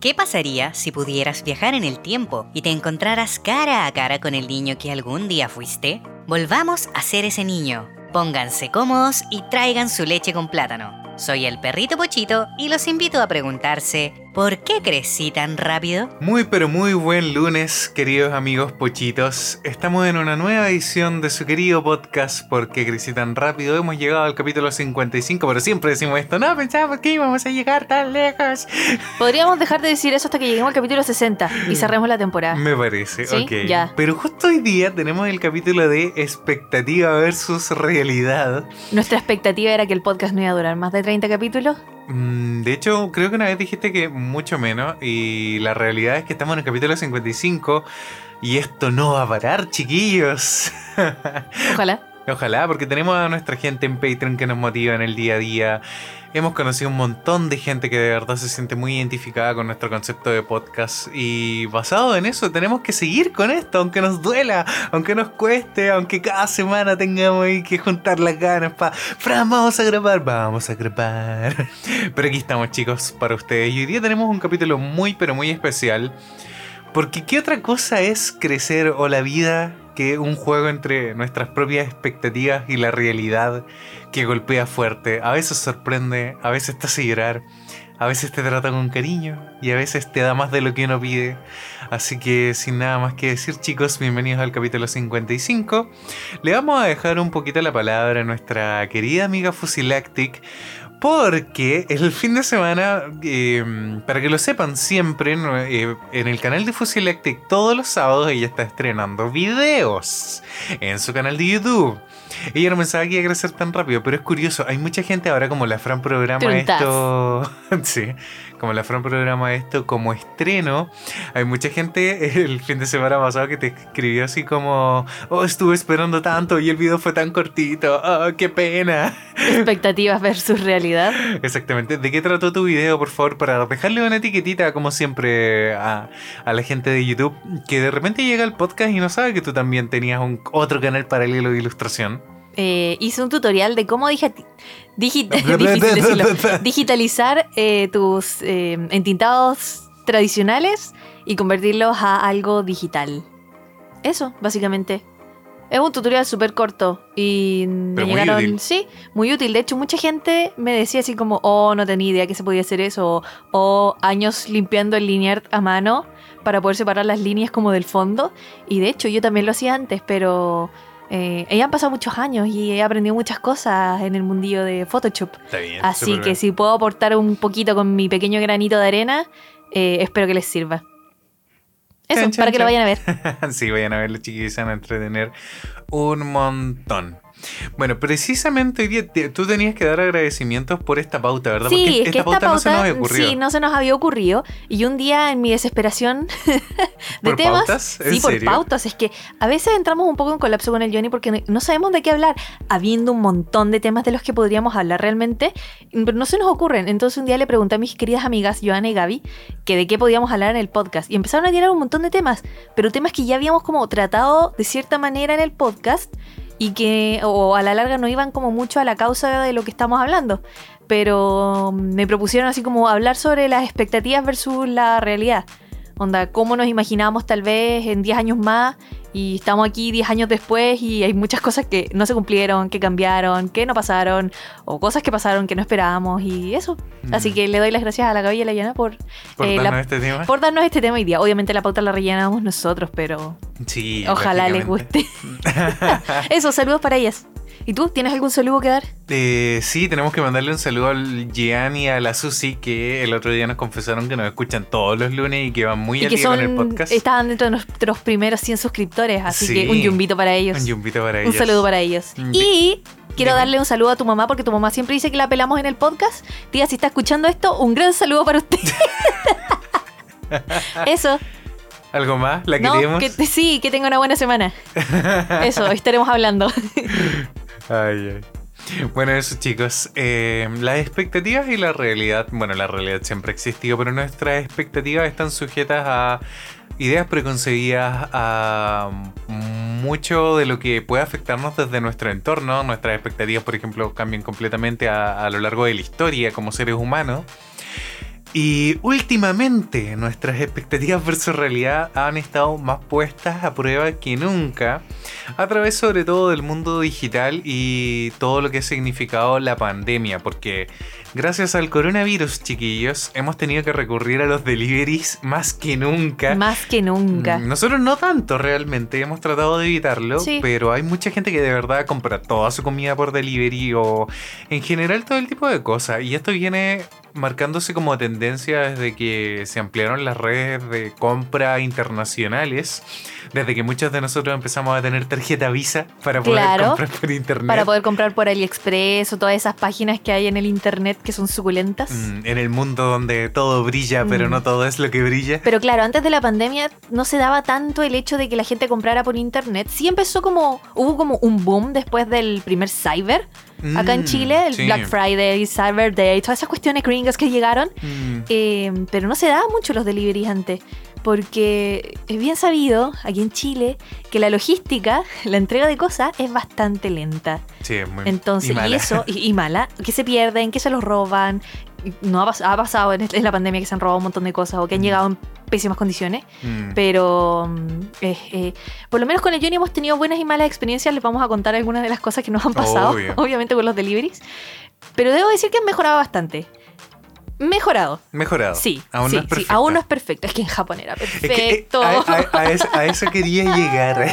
¿Qué pasaría si pudieras viajar en el tiempo y te encontraras cara a cara con el niño que algún día fuiste? Volvamos a ser ese niño. Pónganse cómodos y traigan su leche con plátano. Soy el perrito Pochito y los invito a preguntarse, ¿por qué crecí tan rápido? Muy pero muy buen lunes, queridos amigos pochitos. Estamos en una nueva edición de su querido podcast ¿Por qué crecí tan rápido? Hemos llegado al capítulo 55, pero siempre decimos esto, no pensábamos que íbamos a llegar tan lejos. Podríamos dejar de decir eso hasta que lleguemos al capítulo 60 y cerremos la temporada. Me parece, ¿Sí? ok. Ya. Pero justo hoy día tenemos el capítulo de expectativa versus realidad. Nuestra expectativa era que el podcast no iba a durar más de 30 capítulos. Mm, De hecho, creo que una vez dijiste que mucho menos y la realidad es que estamos en el capítulo 55 y esto no va a parar, chiquillos. Ojalá. Ojalá, porque tenemos a nuestra gente en Patreon que nos motiva en el día a día. Hemos conocido un montón de gente que de verdad se siente muy identificada con nuestro concepto de podcast y basado en eso tenemos que seguir con esto, aunque nos duela, aunque nos cueste, aunque cada semana tengamos que juntar las ganas para, Fran, vamos a grabar, vamos a grabar. Pero aquí estamos chicos para ustedes y hoy día tenemos un capítulo muy pero muy especial. Porque ¿qué otra cosa es crecer o la vida que un juego entre nuestras propias expectativas y la realidad que golpea fuerte? A veces sorprende, a veces te hace llorar, a veces te trata con cariño y a veces te da más de lo que uno pide. Así que sin nada más que decir chicos, bienvenidos al capítulo 55. Le vamos a dejar un poquito la palabra a nuestra querida amiga Fusilactic. Porque el fin de semana, eh, para que lo sepan siempre, eh, en el canal de Fusilactic todos los sábados ella está estrenando videos en su canal de YouTube. Ella no pensaba que iba a crecer tan rápido, pero es curioso, hay mucha gente ahora como la Fran programa Truntas. esto... sí, como la Fran programa esto como estreno. Hay mucha gente el fin de semana pasado que te escribió así como, oh, estuve esperando tanto y el video fue tan cortito, oh, qué pena. Expectativas versus realidad. Exactamente. ¿De qué trató tu video, por favor? Para dejarle una etiquetita, como siempre, a, a la gente de YouTube que de repente llega al podcast y no sabe que tú también tenías un otro canal paralelo de ilustración. Eh, hice un tutorial de cómo digi- digi- decirlo. digitalizar eh, tus eh, entintados tradicionales y convertirlos a algo digital. Eso, básicamente. Es un tutorial súper corto y me Pero muy llegaron, útil. sí, muy útil. De hecho, mucha gente me decía así como, oh, no tenía idea que se podía hacer eso, o "Oh, años limpiando el linear a mano para poder separar las líneas como del fondo. Y de hecho, yo también lo hacía antes, pero eh, ya han pasado muchos años y he aprendido muchas cosas en el mundillo de Photoshop. Está bien. Así que bien. si puedo aportar un poquito con mi pequeño granito de arena, eh, espero que les sirva. Eso, Chan, chan, para que lo vayan a ver. sí, vayan a ver los chiquillos, se van a entretener un montón. Bueno, precisamente hoy día te- tú tenías que dar agradecimientos por esta pauta, ¿verdad? Sí, Porque es que esta pauta, no se nos había ocurrido. sí, no se nos había ocurrido. Y un día en mi desesperación de ¿Por temas, pautas? ¿En sí, por pautas, es que a veces entramos un poco en colapso con el Johnny porque no- no sabemos de qué hablar, habiendo un montón de temas de los que podríamos hablar realmente, pero no se nos ocurren. Entonces un día le pregunté a mis queridas amigas Joana y Gaby que de qué podíamos hablar en el podcast y empezaron a tirar un montón de temas, pero temas que ya habíamos como tratado de cierta manera en el podcast y que o a la larga no iban como mucho a la causa de lo que estamos hablando. Pero me propusieron así como hablar sobre las expectativas versus la realidad. Onda, cómo nos imaginábamos tal vez en 10 años más y estamos aquí 10 años después y hay muchas cosas que no se cumplieron, que cambiaron, que no pasaron, o cosas que pasaron que no esperábamos y eso. Así que le doy las gracias a la Gaby y a la Yana por, Por eh, darnos la- este tema. por darnos este tema hoy día. Obviamente la pauta la rellenamos nosotros, pero Sí, ojalá les guste. Eso, saludos para ellas. ¿Y tú? ¿Tienes algún saludo que dar? Eh, sí, tenemos que mandarle un saludo al Gian y a la Susi que el otro día nos confesaron que nos escuchan todos los lunes y que van muy y al que día con el podcast. estaban dentro de nuestros primeros 100 suscriptores, así Sí. que un yumbito para ellos. Un yumbito para Un ellos. saludo para ellos. Y quiero darle un saludo a tu mamá porque tu mamá siempre dice que la pelamos en el podcast. Tía, si está escuchando esto, un gran saludo para usted. Eso. ¿Algo más? ¿La No, queremos? que, sí, que tenga una buena semana. Eso, estaremos hablando. Ay, ay. Bueno, eso chicos, eh, las expectativas y la realidad, bueno, la realidad siempre ha existido, pero nuestras expectativas están sujetas a ideas preconcebidas, a mucho de lo que puede afectarnos desde nuestro entorno. Nuestras expectativas, por ejemplo, cambian completamente a, a lo largo de la historia como seres humanos. Y últimamente nuestras expectativas versus realidad han estado más puestas a prueba que nunca, a través sobre todo del mundo digital y todo lo que ha significado la pandemia, porque gracias al coronavirus, chiquillos, hemos tenido que recurrir a los deliveries más que nunca. Más que nunca. Mm, Nosotros no tanto realmente, hemos tratado de evitarlo, Sí. pero hay mucha gente que de verdad compra toda su comida por delivery o en general todo el tipo de cosas. Y esto viene marcándose como tendencia desde que se ampliaron las redes de compra internacionales, desde que muchos de nosotros empezamos a tener tarjeta Visa para poder Claro, comprar por internet. Para poder comprar por AliExpress o todas esas páginas que hay en el internet que son suculentas. Mm, en el mundo donde todo brilla, pero Mm. no todo es lo que brilla. Pero claro, antes de la pandemia no se daba tanto el hecho de que la gente comprara por internet. Sí empezó como, hubo como un boom después del primer Cyber acá en Mm, Chile, el sí. Black Friday, Cyber Day, todas esas cuestiones gringas que llegaron. Mm, Eh, pero no se daba mucho los deliveries antes. Porque es bien sabido aquí en Chile que la logística, la entrega de cosas es bastante lenta. sí, es muy Entonces, y eso, y, y mala, que se pierden, que se los roban. No ha, ha pasado en, en la pandemia que se han robado un montón de cosas o que han Mm. llegado en pésimas condiciones. Mm. Pero mm, eh, eh, por lo menos con el Johnny hemos tenido buenas y malas experiencias. Les vamos a contar algunas de las cosas que nos han pasado, Obvio. obviamente con los deliveries. Pero debo decir que han mejorado bastante. Mejorado. Mejorado. Sí, Aún sí, no es sí, perfecta. aún no es perfecto. Es que en Japón era Es que, eh, perfecto. a, a- a eso, a eso quería llegar.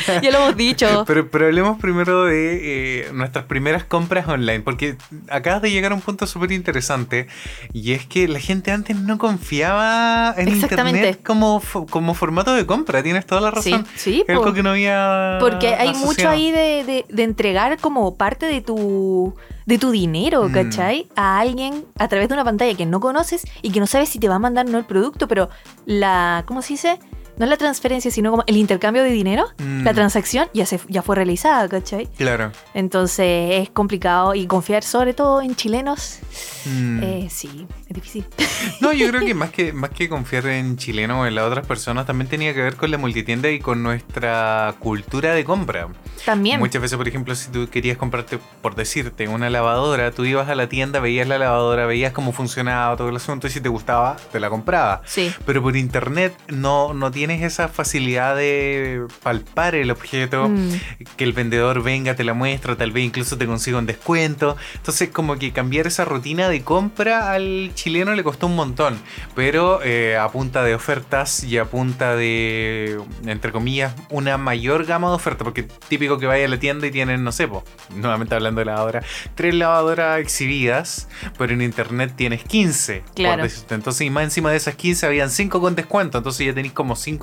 ya lo hemos dicho. Pero, pero hablemos primero de eh, nuestras primeras compras online, porque acabas de llegar a un punto súper interesante, y es que la gente antes no confiaba en Exactamente. Internet como, como formato de compra, tienes toda la Sí, razón. sí, Es algo que no había Porque hay mucho ahí de, de- de entregar como parte de tu, de tu dinero, Mm. ¿cachai? A alguien a través de una pantalla que no conoces y que no sabes si te va a mandar o no el producto, pero la, ¿cómo se dice? No es la transferencia, sino como el intercambio de dinero, Mm. la transacción ya, se, ya fue realizada, ¿cachai? Claro. Entonces es complicado y confiar sobre todo en chilenos, Mm. eh, sí, es difícil. No, yo creo que más que más que confiar en chileno o en las otras personas, también tenía que ver con la multitienda y con nuestra cultura de compra. También. Muchas veces, por ejemplo, si tú querías comprarte, por decirte, una lavadora, tú ibas a la tienda, veías la lavadora, veías cómo funcionaba todo el asunto y si te gustaba, te la compraba. Sí. Pero por internet no, no tienes esa facilidad de palpar el objeto, Mm. que el vendedor venga, te la muestra, tal vez incluso te consiga un descuento. Entonces, como que cambiar esa rutina de compra al chileno le costó un montón. Pero eh, a punta de ofertas y a punta de, entre comillas, una mayor gama de ofertas. Porque típico que vaya a la tienda y tienen, no sé, po, nuevamente hablando de lavadora, tres lavadoras exhibidas, pero en internet tienes 15. por Claro. decirte. Entonces, y más encima de esas 15 habían 5 con descuento. Entonces ya tenéis como 5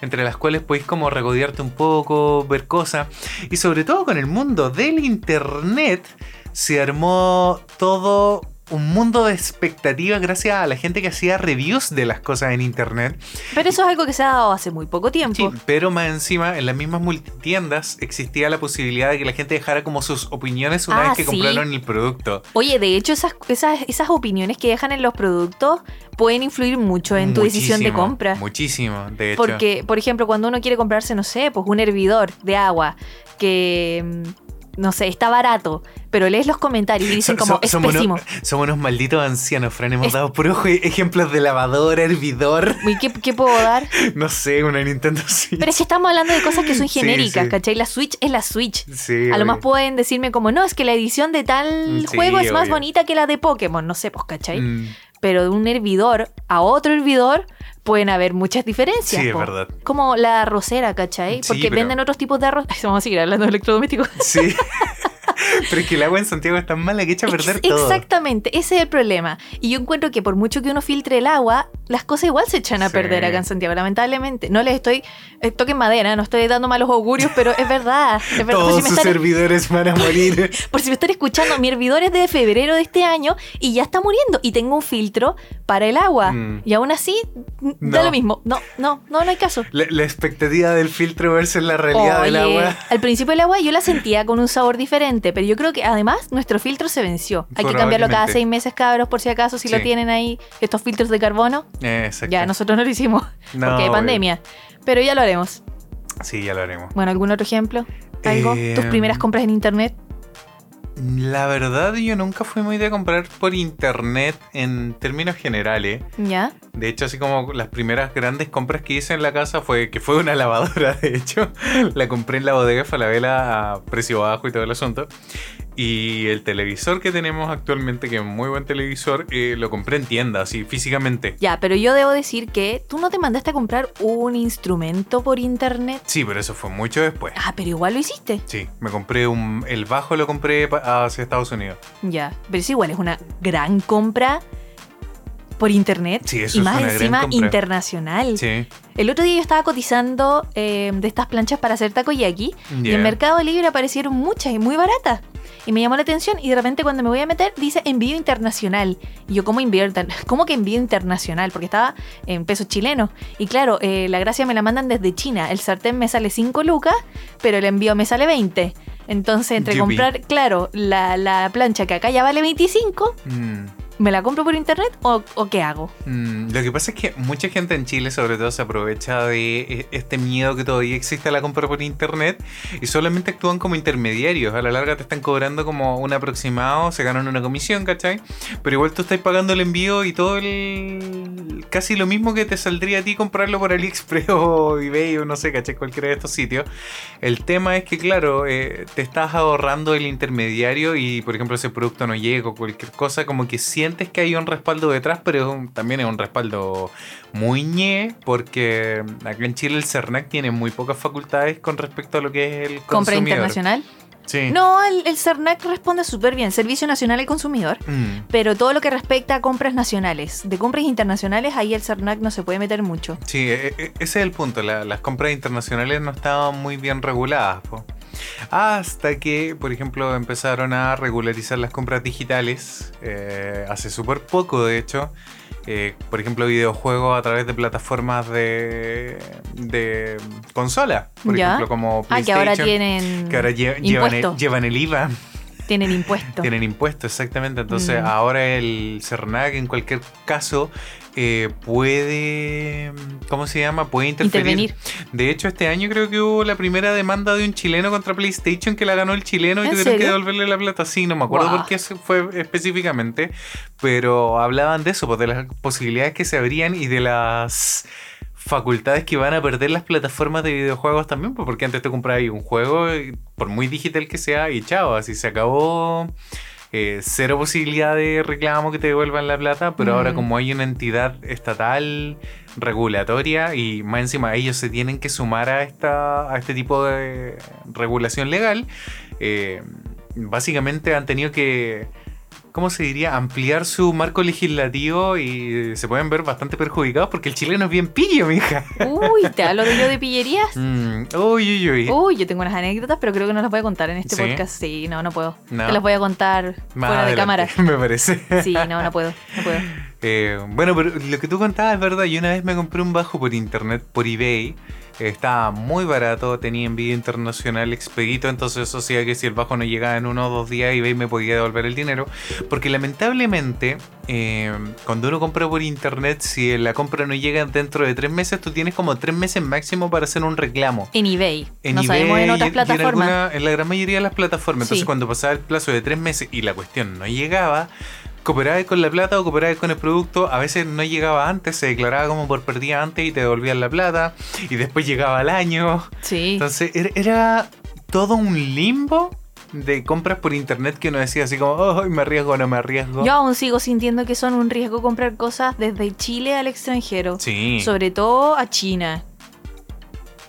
entre las cuales podéis como regodearte un poco, ver cosas. Y sobre todo con el mundo del internet se armó todo un mundo de expectativas gracias a la gente que hacía reviews de las cosas en internet. Pero eso es algo que se ha dado hace muy poco tiempo. Sí, pero más encima, en las mismas multitiendas existía la posibilidad de que la gente dejara como sus opiniones una Ah, vez que sí. compraron el producto. Oye, de hecho, esas, esas, esas opiniones que dejan en los productos pueden influir mucho en tu decisión de compra. Muchísimo, de hecho. Porque, por ejemplo, cuando uno quiere comprarse, no sé, pues un hervidor de agua que, mm, no sé, está barato, pero lees los comentarios y dicen So- como, so- es somos, pésimo. unos, somos unos malditos ancianos, Fran. Hemos Es- dado puros ej- ejemplos de lavadora, hervidor, ¿Y qué, qué puedo dar? no sé, una Nintendo Switch. Pero es que estamos hablando de cosas que son genéricas, sí. ¿cachai? La Switch es la Switch. Sí, A lo más pueden decirme como, no, es que la edición de tal Sí, juego es más bonita que la de Pokémon, no sé, pues, ¿cachai? Mm, Pero de un hervidor a otro hervidor pueden haber muchas diferencias. Sí, es verdad. Como la arrocera, ¿cachai? Sí, Porque pero- venden otros tipos de arroz. Ay, Vamos a seguir hablando de electrodomésticos. Sí. Pero es que el agua en Santiago es tan mala que echa a perder Ex- todo. Exactamente, ese es el problema. Y yo encuentro que por mucho que uno filtre el agua, las cosas igual se echan a Sí. perder acá en Santiago, lamentablemente. No les estoy, eh, toquen madera, no estoy dando malos augurios, pero es verdad. Es verdad. Por Todos si, sus están, servidores van a morir. por si me están escuchando, mi hervidor es de febrero de este año y ya está muriendo. Y tengo un filtro para el agua. Mm. Y aún así, da lo mismo. No, no, no, no hay caso. La, la expectativa del filtro versus la realidad del agua. Al principio el agua yo la sentía con un sabor diferente, pero yo creo que además nuestro filtro se venció. Hay que cambiarlo cada seis meses, cabros, por si acaso, si lo tienen ahí, estos filtros de carbono. Exacto. Ya, nosotros no lo hicimos No, porque hay obvio. pandemia. Pero ya lo haremos. Sí, ya lo haremos. Bueno, ¿algún otro ejemplo? ¿Algo? Eh, ¿Tus primeras compras en internet? La verdad, yo nunca fui muy de comprar por internet en términos generales. ¿Ya? De hecho, así como las primeras grandes compras que hice en la casa fue que fue una lavadora, de hecho. La compré en la bodega Falabella a precio bajo y todo el asunto. Y el televisor que tenemos actualmente, que es un muy buen televisor, eh, lo compré en tienda, así físicamente. Ya, pero yo debo decir que tú no te mandaste a comprar un instrumento por internet. Sí, pero eso fue mucho después. Ah, pero igual lo hiciste. Sí, me compré un. El bajo lo compré pa- hacia Estados Unidos. Ya, pero es igual, es una gran compra por internet. Sí, eso y es más gran encima compra. internacional. Sí. El otro día yo estaba cotizando eh, de estas planchas para hacer takoyaki y en Mercado Libre aparecieron muchas y muy baratas. Y me llamó la atención y de repente cuando me voy a meter dice envío internacional. Y yo, ¿cómo envío? ¿Cómo que envío internacional? Porque estaba en pesos chilenos. Y claro, eh, la gracia me la mandan desde China. El sartén me sale 5 lucas, pero el envío me sale 20. Entonces, entre comprar, claro, la, la plancha que acá ya vale 25, Mm. ¿Me la compro por internet o, qué hago? Mm, Lo que pasa es que mucha gente en Chile, sobre todo, se aprovecha de e- este miedo que todavía existe a la compra por internet y solamente actúan como intermediarios. A la larga te están cobrando como un aproximado, se ganan una comisión, ¿cachai? Pero igual tú estás pagando el envío y todo el. casi lo mismo que te saldría a ti comprarlo por AliExpress o eBay o no sé, ¿cachai? Cualquiera de estos sitios. El tema es que, claro, eh, te estás ahorrando el intermediario y, por ejemplo, ese producto no llega o cualquier cosa, como que sientes que hay un respaldo detrás, pero es un- también es un respaldo muy ñe, porque acá en Chile el CERNAC tiene muy pocas facultades con respecto a lo que es el ¿Compra consumidor. internacional? Sí. No, el, el CERNAC responde súper bien. Servicio Nacional al Consumidor. Mm, Pero todo lo que respecta a compras nacionales, de compras internacionales, ahí el CERNAC no se puede meter mucho. Sí, e- e- ese es el punto. la- las compras internacionales no estaban muy bien reguladas. po. Hasta que, por ejemplo, empezaron a regularizar las compras digitales. eh, hace súper poco, de hecho. Eh, por ejemplo, videojuegos a través de plataformas de, de consola. Por Ya. ejemplo, como Ah, que PlayStation. ahora tienen que ahora lle- llevan, el, impuesto. llevan el IVA. Tienen impuesto. Tienen impuestos, exactamente. Entonces, Mm. ahora el CERNAC, en cualquier caso, eh, puede. ¿Cómo se llama? Puede interferir. Intervenir. De hecho, este año creo que hubo la primera demanda de un chileno contra PlayStation que la ganó el chileno y ¿En tuvieron que devolverle la plata. Sí, no me acuerdo Guau. por qué fue específicamente, pero hablaban de eso, pues, de las posibilidades que se abrían y de las facultades que van a perder las plataformas de videojuegos también, pues, porque antes te comprabas un juego, por muy digital que sea, y chao, así se acabó. Eh, cero posibilidad de reclamo que te devuelvan la plata, pero ahora Mm. como hay una entidad estatal regulatoria y más encima ellos se tienen que sumar a, esta, a este tipo de regulación legal, eh, básicamente han tenido que, ¿cómo se diría?, ampliar su marco legislativo y se pueden ver bastante perjudicados porque el chileno es bien pillo, mija. Uy, ¿te hablo de yo de pillerías? Mm, uy, uy, uy. Uy, yo tengo unas anécdotas, pero creo que no las voy a contar en este ¿Sí? podcast. Sí, no, no puedo. No. Te las voy a contar Más fuera de cámara. Me parece. Sí, no, no puedo. No puedo. Eh, bueno, pero lo que tú contabas es verdad. Yo una vez me compré un bajo por internet, por eBay. Eh, Estaba muy barato, tenía envío internacional expedito, entonces eso hacía que si el bajo no llegaba en uno o dos días, eBay me podía devolver el dinero. Porque lamentablemente, eh, cuando uno compra por internet, si la compra no llega dentro de tres meses, tú tienes como tres meses máximo para hacer un reclamo. En eBay. En no eBay sabemos en otras y en plataformas. alguna- en la gran mayoría de las plataformas. Entonces, Sí. cuando pasaba el plazo de tres meses y la cuestión no llegaba, cooperabas con la plata o cooperabas con el producto. A veces no llegaba antes, se declaraba como por perdida antes y te devolvían la plata. Y después llegaba al año. Sí. Entonces, era, era todo un limbo de compras por internet que uno decía así como, oh, me arriesgo o no me arriesgo. Yo aún sigo sintiendo que son un riesgo comprar cosas desde Chile al extranjero. Sí. Sobre todo a China.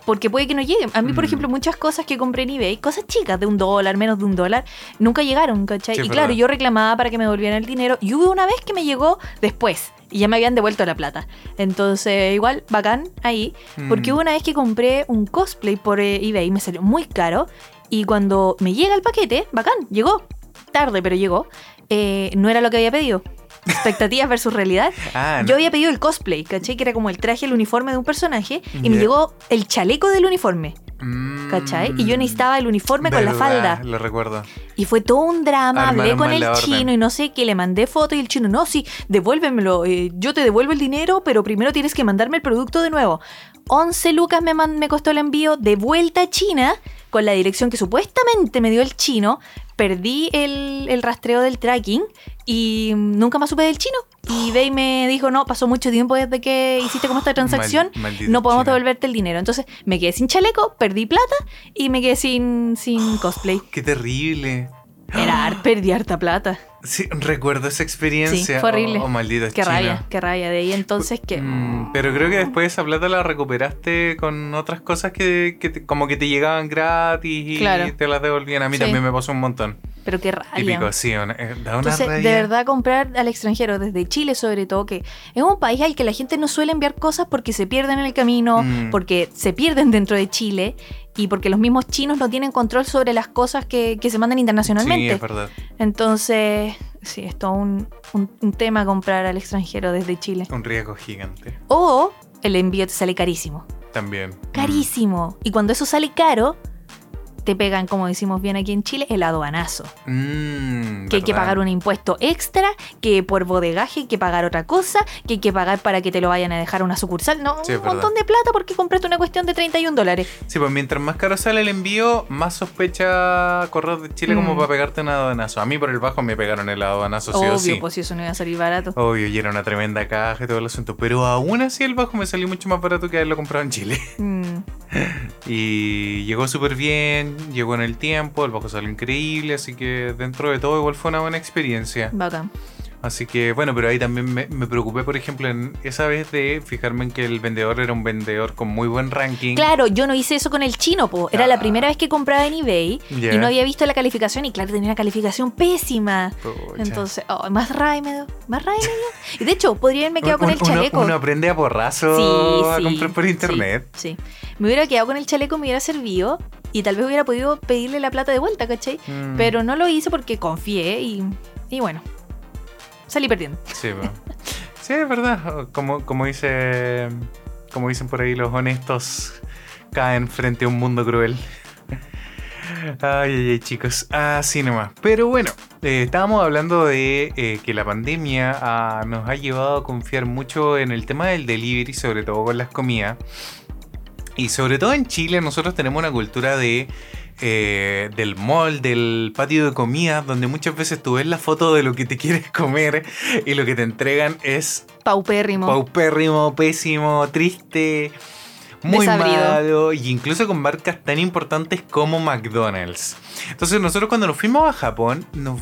Porque puede que no lleguen. A mí, por Mm. ejemplo, muchas cosas que compré en eBay, cosas chicas de un dólar, menos de un dólar, nunca llegaron, ¿cachai? Sí, y claro, verdad. yo reclamaba para que me devolvieran el dinero. Y hubo una vez que me llegó después. Y ya me habían devuelto la plata. Entonces, igual, bacán ahí. Porque Mm. hubo una vez que compré un cosplay por eh, eBay, me salió muy caro. Y cuando me llega el paquete, bacán, llegó. Tarde, pero llegó. eh, no era lo que había pedido. Expectativas versus realidad. Ah, Yo había pedido el cosplay, ¿cachai? Que era como el traje, el uniforme de un personaje. Y me llegó el chaleco del uniforme, Mm, ¿cachai? Y yo necesitaba el uniforme con la falda. Lo recuerdo. Y fue todo un drama. Hablé con el orden. chino y no sé qué. Le mandé foto y el chino, no, sí, devuélvemelo. eh, yo te devuelvo el dinero, pero primero tienes que mandarme el producto de nuevo. 11 lucas me, man- me costó el envío de vuelta a China con la dirección que supuestamente me dio el chino. Perdí el, el rastreo del tracking y nunca más supe del chino. Y eBay me dijo, no, pasó mucho tiempo desde que hiciste como esta transacción, Mal- no podemos chino. devolverte el dinero. Entonces me quedé sin chaleco, perdí plata y me quedé sin, sin cosplay. Qué terrible. Era, perdí harta plata. Sí, recuerdo esa experiencia. Sí, fue horrible. Oh, maldito Qué chino. rabia, qué rabia. De ahí entonces que... Mm, pero creo que después esa plata la recuperaste con otras cosas que, que te- como que te llegaban gratis y Claro. te las devolvían. A mí Sí. también me pasó un montón. Pero qué rabia. Típico, sí, una- eh, da una Entonces, rabia. de verdad, comprar al extranjero, desde Chile sobre todo, que es un país al que la gente no suele enviar cosas porque se pierden en el camino, Mm. porque se pierden dentro de Chile y porque los mismos chinos no tienen control sobre las cosas que, que se mandan Sí, internacionalmente. es verdad. Entonces, sí, es todo un, un- un tema comprar al extranjero desde Chile. Un riesgo gigante. O el envío te sale carísimo. También. Carísimo. Y cuando eso sale caro, te pegan, como decimos bien aquí en Chile, el aduanazo. Mm, que hay que pagar un impuesto extra, que por bodegaje hay que pagar otra cosa, que hay que pagar para que te lo vayan a dejar a una sucursal. No, Sí, un montón de plata porque compraste una cuestión de 31 dólares. Sí, pues mientras más caro sale el envío, más sospecha Correos de Chile como Mm. para pegarte un aduanazo. A mí por el bajo me pegaron el aduanazo, sí Obvio, o sí. pues si eso no iba a salir barato. Obvio, y era una tremenda caja y todo el asunto. Pero aún así el bajo me salió mucho más barato que haberlo comprado en Chile. Mm, Y llegó súper bien, llegó en el tiempo, el bajo salió increíble, así que dentro de todo igual fue una buena experiencia. bacán. Así que bueno, pero ahí también me, me preocupé, por ejemplo, en esa vez de fijarme en que el vendedor era un vendedor con muy buen ranking. Claro, yo no hice eso con el chino, po. Era la Ah. primera vez que compraba en eBay Ya. y no había visto la calificación y claro, tenía una calificación pésima. Pucha. Entonces, oh, más rabia me dio, más rabia me dio. Y de hecho, podría haberme quedado con Un- el uno- chaleco. Uno, aprende a porrazo Sí, a sí, comprar por sí, internet. Sí, Me hubiera quedado con el chaleco, me hubiera servido y tal vez hubiera podido pedirle la plata de vuelta, ¿cachai? Mm, Pero no lo hice porque confié y, y bueno, salí perdiendo. Sí, es verdad. Como, como dice. Como dicen por ahí, los honestos caen frente a un mundo cruel. Ay, ay, ay, chicos. Así nomás. Pero bueno, eh, estábamos hablando de eh, que la pandemia ah, nos ha llevado a confiar mucho en el tema del delivery, sobre todo con las comidas. Y sobre todo en Chile, nosotros tenemos una cultura de. Eh, del mall, del patio de comida, donde muchas veces tú ves la foto de lo que te quieres comer y lo que te entregan es Paupérrimo. paupérrimo, pésimo, triste, muy Desabrido. malo, y incluso con marcas tan importantes como McDonald's. Entonces nosotros cuando nos fuimos a Japón, nos-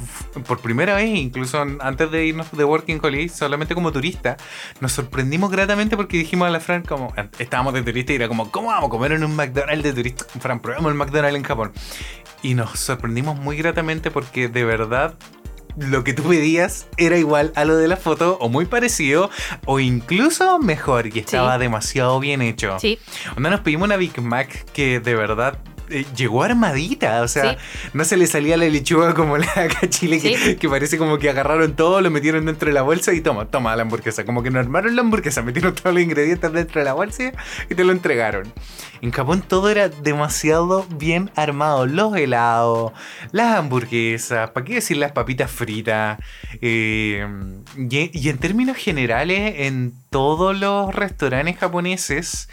por primera vez, incluso antes de irnos de Working Holiday, solamente como turista, nos sorprendimos gratamente porque dijimos a la Fran como, estábamos de turista y era como, ¿cómo vamos a comer en un McDonald's de turista? Fran, probemos el McDonald's en Japón. Y nos sorprendimos muy gratamente porque de verdad lo que tú pedías era igual a lo de la foto o muy parecido o incluso mejor y estaba demasiado bien hecho. Sí, Onda nos pedimos una Big Mac que de verdad eh, llegó armadita, o sea, Sí. no se le salía la lechuga como la de acá en Chile, que, Sí. que parece como que agarraron todo, lo metieron dentro de la bolsa y toma, toma la hamburguesa. Como que no armaron la hamburguesa, metieron todos los ingredientes dentro de la bolsa y te lo entregaron. En Japón todo era demasiado bien armado. Los helados, las hamburguesas, ¿para qué decir las papitas fritas? Eh, y, y en términos generales, en todos los restaurantes japoneses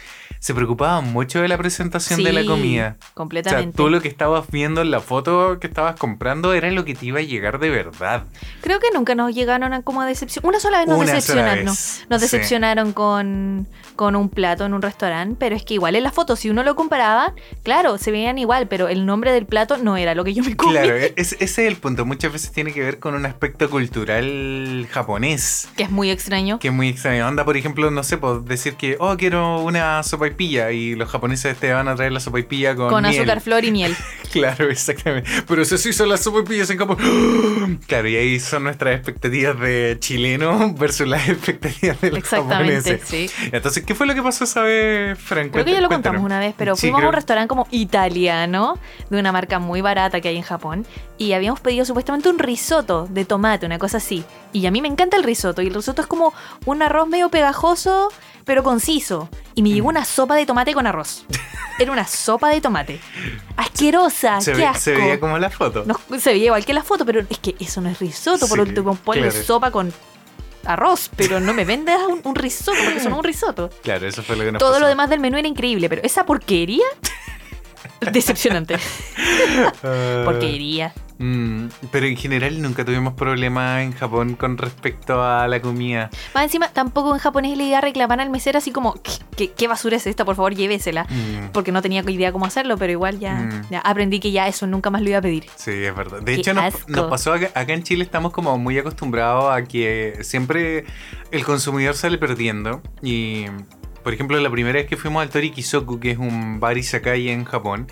se preocupaban mucho de la presentación de la Sí, comida. O sea, completamente. tú lo que estabas viendo en la foto que estabas comprando era lo que te iba a llegar de verdad. Creo que nunca nos llegaron a como a decepción. Una sola vez nos Una decepcionaron. no. vez, Nos sí. decepcionaron con, con un plato en un restaurante, pero es que igual en la foto, si uno lo comparaba, claro, se veían igual, pero el nombre del plato no era lo que yo me comí. Claro, e- es- ese es el punto. Muchas veces tiene que ver con un aspecto cultural japonés. Que es muy extraño. Que es muy extraño. Onda, por ejemplo, no sé, pues decir que, oh, quiero una sopaipilla y los japoneses te van a traer la sopaipilla con, Con miel. azúcar, flor y miel. Claro, exactamente. Pero eso sí son las sopaipillas en Japón. Claro, y ahí son nuestras expectativas de chileno versus las expectativas de los Exactamente, japoneses. sí. Entonces, ¿qué fue lo que pasó esa vez, Frank? Creo que ya lo Cuéntanos. contamos una vez, pero Sí, fuimos a un restaurante como italiano, de una marca muy barata que hay en Japón, y habíamos pedido supuestamente un risotto de tomate, una cosa así. Y a mí me encanta el risotto, y el risotto es como un arroz medio pegajoso, pero conciso. Y me Mm. llegó una sopa de tomate con arroz. Era una sopa de tomate. Asquerosa, Se, qué asco. se veía como la foto. No, se veía igual que la foto, pero es que eso no es risotto, por Sí, último ponle claro. sopa con arroz, pero no me vendas un, un risotto, porque eso no es un risotto. Claro, eso fue lo que nos Todo pasó. lo demás del menú era increíble, pero esa porquería Decepcionante. Ah, Porque iría. mm, pero en general nunca tuvimos problemas en Japón con respecto a la comida. Más encima, tampoco en japonés le iba a reclamar al mesero así como, ¿qué, basura es esta? Por favor, llévesela. Mm, Porque no tenía idea cómo hacerlo, pero igual ya, Mm. ya aprendí que ya eso nunca más lo iba a pedir. Sí, es verdad. De Qué hecho, nos, nos pasó acá, acá en Chile, estamos como muy acostumbrados a que siempre el consumidor sale perdiendo. Y, por ejemplo, la primera vez que fuimos al Torikisoku, que es un bar izakaya en Japón,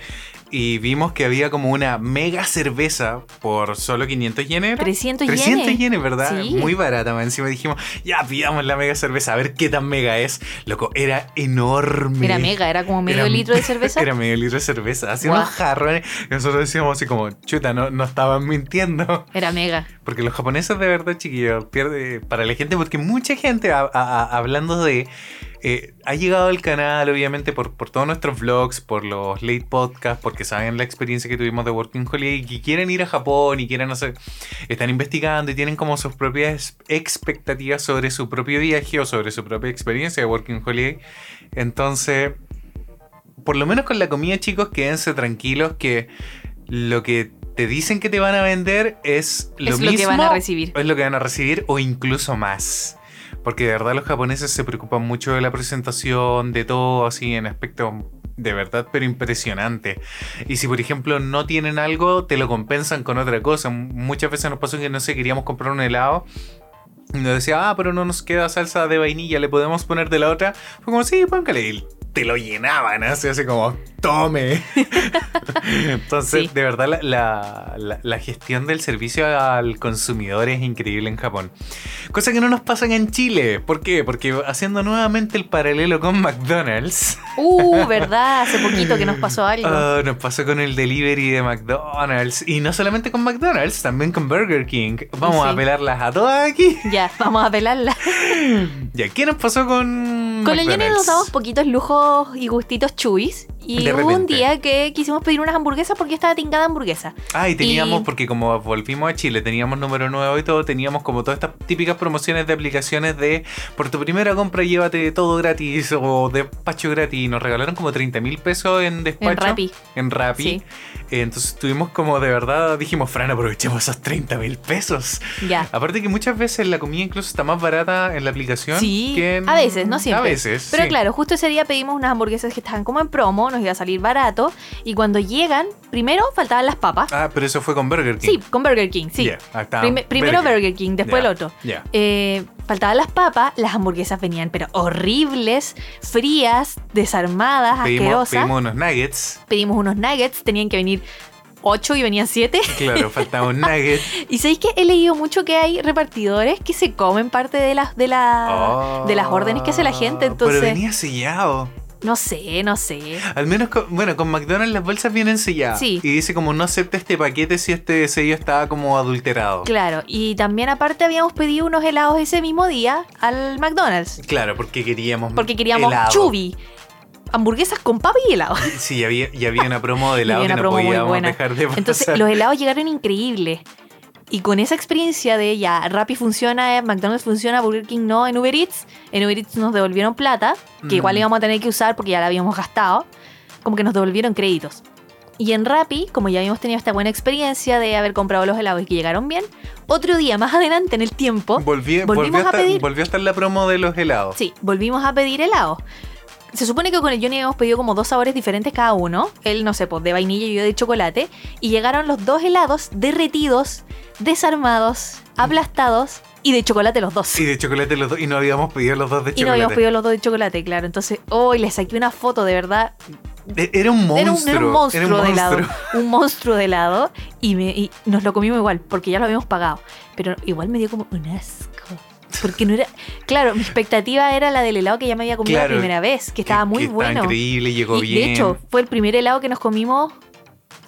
y vimos que había como una mega cerveza por solo 500 yenes. ¿era? 300 300 yenes. yenes, ¿verdad? Sí. Muy barata. Encima dijimos, ya pidamos la mega cerveza, a ver qué tan mega es. Loco, era enorme. Era mega, era como medio Era- litro de cerveza. Era medio litro de cerveza. Hacía Guau. unos jarrones. Y nosotros decíamos así como, chuta, no, no estaban mintiendo. Era mega. Porque los japoneses de verdad, chiquillos, pierde para la gente, porque mucha gente, a- a- a- hablando de... eh, ha llegado al canal, obviamente, por, por todos nuestros vlogs, por los late podcasts, porque saben la experiencia que tuvimos de Working Holiday y quieren ir a Japón y quieren hacer. Están investigando y tienen como sus propias expectativas sobre su propio viaje o sobre su propia experiencia de Working Holiday. Entonces, por lo menos con la comida, chicos, quédense tranquilos que lo que te dicen que te van a vender es lo Es mismo. lo que van a recibir. Es lo que van a recibir o incluso más. Porque de verdad los japoneses se preocupan mucho de la presentación, de todo así en aspectos de verdad, pero impresionante. Y si por ejemplo no tienen algo, te lo compensan con otra cosa. Muchas veces nos pasó que no sé, queríamos comprar un helado. Y nos decía, ah, pero no nos queda salsa de vainilla, ¿le podemos poner de la otra? Fue como, sí, póngale. Y te lo llenaban, así, así como, tome. Entonces, Sí. de verdad, la, la- la- la gestión del servicio al consumidor es increíble en Japón. Cosa que no nos pasa en Chile. ¿Por qué? Porque haciendo nuevamente el paralelo con McDonald's, Uh, verdad, hace poquito que nos pasó algo. ah, nos pasó con el delivery de McDonald's. Y no solamente con McDonald's, también con Burger King. Vamos Sí. a pelarlas a todas aquí. Ya, vamos a pelarla. Ya, ¿qué nos pasó con Con el Johnny McDonald's? nos damos poquitos lujos y gustitos chubis. Y De hubo un día que quisimos pedir unas hamburguesas porque estaba tingada hamburguesa. Ah, y teníamos, Y- porque como volvimos a Chile, teníamos número nuevo y todo, teníamos como todas estas típicas promociones de aplicaciones de por tu primera compra llévate todo gratis o despacho gratis. Y nos regalaron como 30 mil pesos en despacho. En Rappi. En Rappi. Sí. Entonces tuvimos como de verdad, dijimos, Fran, aprovechemos esos 30 mil pesos. Ya. Aparte que muchas veces la comida incluso está más barata en la aplicación Sí, que en... a veces, no siempre. A veces, Pero sí. claro, justo ese día pedimos unas hamburguesas que estaban como en promo, nos iba a salir barato. Y cuando llegan, primero faltaban las papas. Ah, pero eso fue con Burger King. Sí, con Burger King, sí. Ah, primero Burger King, después Ya, el otro. Eh, faltaban las papas, las hamburguesas venían, pero horribles, frías, desarmadas, Pedimos, asquerosas. pedimos unos nuggets. Pedimos unos nuggets, tenían que venir 8 y venían 7. Claro, faltaba un nugget. Y sabéis que he leído mucho que hay repartidores que se comen parte de las de, la, de las órdenes que hace la gente. Ah, Entonces, Pero venía sellado. No sé, no sé. Al menos, con, bueno, con McDonald's las bolsas vienen selladas. Sí. Y dice como no acepte este paquete si este sello está como adulterado. Claro, y también aparte habíamos pedido unos helados ese mismo día al McDonald's. Claro, porque queríamos Porque queríamos helado. chubi. Hamburguesas con papa y helado. Sí, había, y había una promo de helado que no podíamos buena. dejar de pasar. Entonces los helados llegaron increíbles. Y con esa experiencia de ya, Rappi funciona, McDonald's funciona, Burger King no, en Uber Eats, en Uber Eats nos devolvieron plata, que igual Mm. íbamos a tener que usar porque ya la habíamos gastado, como que nos devolvieron créditos. Y en Rappi, como ya habíamos tenido esta buena experiencia de haber comprado los helados y que llegaron bien, otro día más adelante en el tiempo, Volví- volvimos volvió, a estar, pedir- volvió a estar la promo de los helados. sí, volvimos a pedir helado. Se supone que con el Johnny habíamos pedido como dos sabores diferentes cada uno. Él, no sé, pues de vainilla y yo de chocolate. Y llegaron los dos helados derretidos, desarmados, aplastados y de chocolate los dos. Y de chocolate los dos. Y no habíamos pedido los dos de Y no chocolate. habíamos pedido los dos de chocolate, claro. Entonces, hoy le saqué una foto de verdad. E- Era un monstruo. Era un, era un monstruo era un de helado. monstruo. Un monstruo de helado. Y, me, y nos lo comimos igual, porque ya lo habíamos pagado. Pero igual me dio como un asco. Porque no era. Claro, mi expectativa era la del helado que ya me había comido Claro, la primera vez, que estaba muy que bueno. Estaba increíble, llegó Y, bien. De hecho, fue el primer helado que nos comimos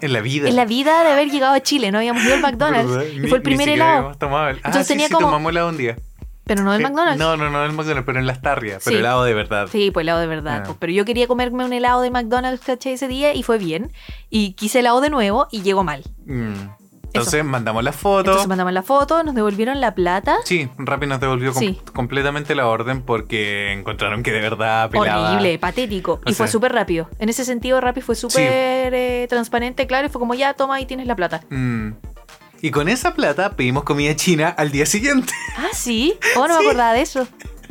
en la vida. en la vida de haber llegado a Chile. No habíamos ido al McDonald's. ¿Verdad? Y Ni- fue el primer helado. el- Ah, Entonces sí, tenía sí, como- tomamos helado un día. Pero no del. McDonald's. No, no, no del McDonald's, pero en las tarrias. Pero Sí. helado de verdad. Sí, pues helado de verdad. Ah. pues, Pero yo quería comerme un helado de McDonald's, ¿cachai? Ese día y fue bien. Y quise helado de nuevo y llegó mal. Mm. Entonces mandamos la foto. Entonces mandamos la foto, nos devolvieron la plata. Sí, Rappi nos devolvió com- completamente la orden porque encontraron que de verdad pelaba. Horrible, patético. O y fue súper rápido. En ese sentido, Rappi fue súper eh, transparente, claro, y fue como, ya, toma, ahí tienes la plata. Mm. Y con esa plata pedimos comida china al día siguiente. Ah, sí. Oh, no me acordaba de eso.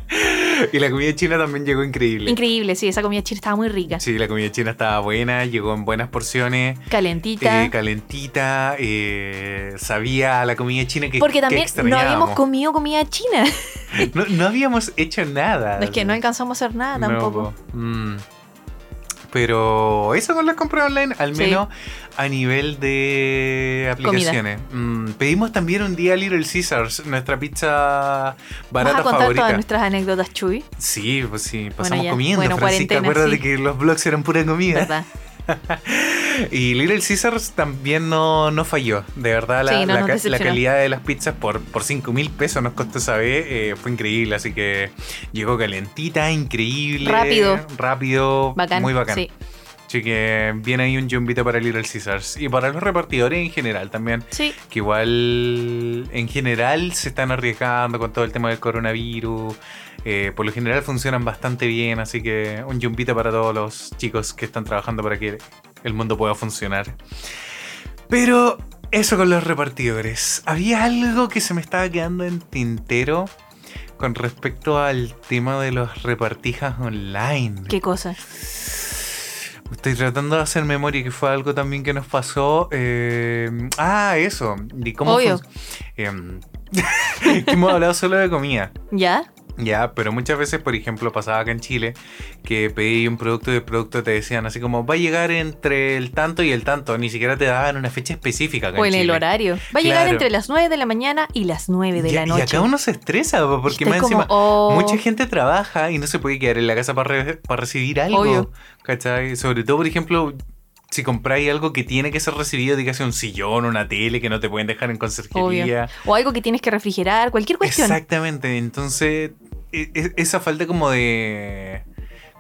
y la comida china también llegó increíble. Increíble, sí, esa comida china estaba muy rica. Sí, la comida china estaba buena, llegó en buenas porciones. Calentita. eh, calentita, eh, sabía la comida china que Porque que también no habíamos comido comida china. No, no habíamos hecho nada. es que no alcanzamos a hacer nada No, tampoco. po. Mm. Pero eso con las compras online, al Sí. menos a nivel de aplicaciones. Mm, pedimos también un día Little Caesars, nuestra pizza barata ¿Vas a contar favorita. todas nuestras anécdotas, Chuy? Sí, pues sí, pasamos comiendo. Bueno, Francisca, acuérdate sí. que los vlogs eran pura comida. ¿Verdad? Y Little Caesars también no, no falló. De verdad, la, Sí, no la nos ca- la decepcionó. calidad de las pizzas por, por 5 mil pesos nos costó esa vez. eh, fue increíble. Así que llegó calentita, increíble. Rápido. Rápido. Bacán. Muy bacán. Sí. Así que viene ahí un jumbito para Little Caesars. Y para los repartidores en general también. Sí. Que igual en general se están arriesgando con todo el tema del coronavirus. Eh, por lo general funcionan bastante bien, así que un jumbito para todos los chicos que están trabajando para que el mundo pueda funcionar. Pero eso con los repartidores. Había algo que se me estaba quedando en tintero con respecto al tema de los repartijas online. ¿Qué cosa? Estoy tratando de hacer memoria que fue algo también que nos pasó. eh, ah, eso. ¿Y cómo Obvio. em, que hemos hablado solo de comida. ¿Ya? Ya, pero muchas veces, por ejemplo, pasaba acá en Chile que pedí un producto y el producto te decían así como va a llegar entre el tanto y el tanto. Ni siquiera te daban una fecha específica acá O en en el Chile. horario. Va a llegar entre las 9 de la mañana y las 9 de Y- la y noche. acá uno se estresa po, porque más como, encima oh, mucha gente trabaja y no se puede quedar en la casa para, re- para recibir algo. Obvio. ¿Cachai? Sobre todo, por ejemplo, si compráis algo que tiene que ser recibido, dígase un sillón, una tele que no te pueden dejar en conserjería. O algo que tienes que refrigerar, cualquier cuestión. Exactamente. Entonces, esa falta como de.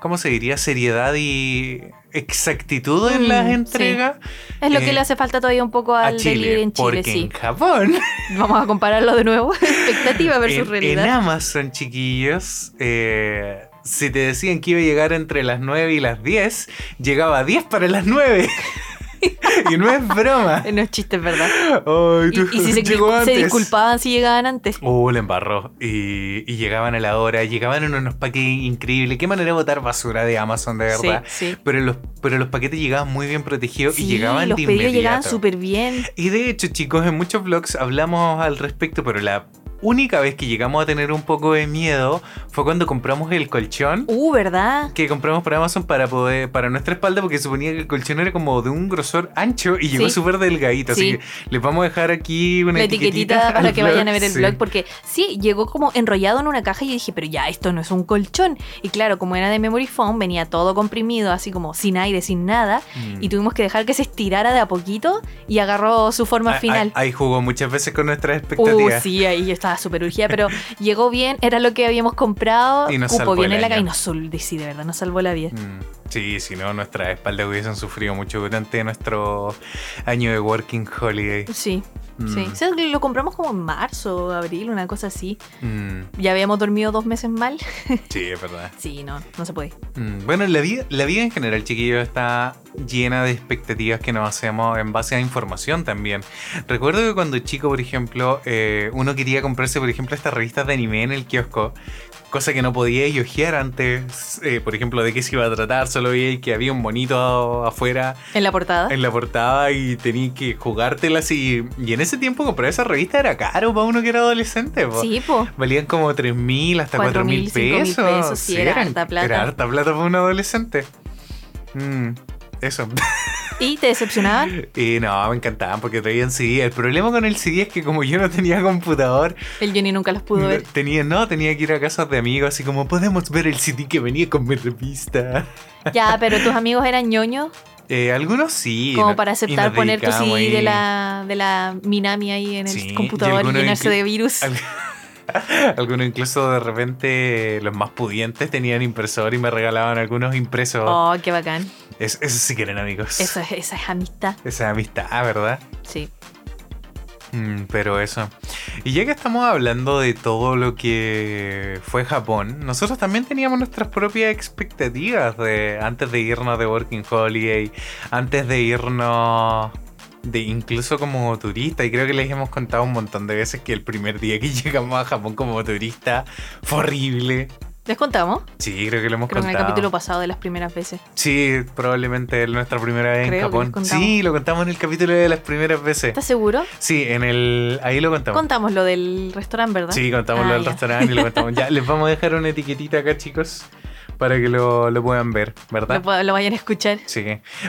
¿Cómo se diría? Seriedad y exactitud en Mm, las sí. entregas. Es lo eh, que le hace falta todavía un poco al delivery Chile. en Chile, porque sí. en Japón. Vamos a compararlo de nuevo. Expectativa versus en, en realidad. Amazon, chiquillos, eh, si te decían que iba a llegar entre las 9 y las 10, llegaba a 10 para las 9. y no es broma. No es chiste, es verdad. Ay, Y, y si se, se disculpaban si llegaban antes. Uh, le embarró. Y, y llegaban a la hora, llegaban en unos paquetes increíbles. Qué manera de botar basura de Amazon, de verdad. Sí, sí. Pero los, pero los paquetes llegaban muy bien protegidos y llegaban los de pedidos llegaban súper bien. Y de hecho, chicos, en muchos vlogs hablamos al respecto, pero la única vez que llegamos a tener un poco de miedo fue cuando compramos el colchón. Uh, ¿verdad? Que compramos por Amazon para poder para nuestra espalda porque suponía que el colchón era como de un grosor ancho y llegó Sí. súper delgadito. Así Sí. que les vamos a dejar aquí una La etiquetita para que vayan a ver el sí. blog, porque sí, llegó como enrollado en una caja y yo dije, pero ya, esto no es un colchón. Y claro, como era de memory foam, venía todo comprimido, así como sin aire, sin nada, Mm. y tuvimos que dejar que se estirara de a poquito y agarró su forma Ah, final. Ahí, ahí jugó muchas veces con nuestras Uh, expectativas. sí, ahí yo estaba súper urgida, pero llegó bien, era lo que habíamos comprado, Y nos cupo salvó bien en la calle y nos sí, de verdad, nos salvó la vida. Mm, Sí, si no, nuestras espaldas hubiesen sufrido mucho durante nuestro año de Working Holiday. Sí, Mm, sí. O sea, lo compramos como en marzo, abril, una cosa así. mm, Ya habíamos dormido dos meses mal. sí, es verdad. Sí, no, no se puede. Mm, Bueno, la vida, la vida en general, chiquillo, está llena de expectativas que nos hacemos en base a información también. Recuerdo que cuando chico, por ejemplo, eh, uno quería comprarse, por ejemplo, estas revistas de anime en el kiosco, cosa que no podía yojear antes, eh, por ejemplo, de qué se iba a tratar, solo veía que había un bonito afuera En la portada. en la portada y tenía que jugártelas y, y en ese tiempo comprar esa revista era caro para uno que era adolescente. po. Sí, po. Valían como 3.000 hasta 4.000 4.000, 5.000 pesos. pesos, sí, era harta plata. Era harta plata para un adolescente. Mm, eso. ¿Y te decepcionaban? y no, me encantaban porque traían CD. El problema con el CD es que como yo no tenía computador, El Johnny nunca los pudo ver. tenía, no, tenía que ir a casas de amigos así como podemos ver el CD que venía con mi revista. Ya, pero tus amigos eran ñoños, Eh, algunos sí. como no- para y aceptar poner tu CD de la, de la Minami ahí en el Sí, y computador y, algunos llenarse de virus. Al- Algunos incluso de repente los más pudientes tenían impresor y me regalaban algunos impresos. Oh, qué bacán. Es- eso sí que eran amigos. Eso es, esa es amistad. Esa amistad, ¿verdad? Sí. Mm, pero eso. Y ya que estamos hablando de todo lo que fue Japón, nosotros también teníamos nuestras propias expectativas de antes de irnos de Working Holiday, antes de irnos de incluso como turista. Y creo que les hemos contado un montón de veces que el primer día que llegamos a Japón como turista fue horrible. ¿Les contamos? Sí, creo que lo hemos Creo que en contado. el capítulo pasado de las primeras veces. Sí, probablemente es nuestra primera vez Creo en Japón. Sí, lo contamos en el capítulo de las primeras veces. ¿Estás seguro? Sí, en el ahí lo contamos. Contamos lo del restaurante, ¿verdad? Sí, contamos Ah, lo del ya. restaurante y lo contamos. Ya, les vamos a dejar una etiquetita acá, chicos, para que lo, lo puedan ver, ¿verdad? Lo, vayan a escuchar. Sí.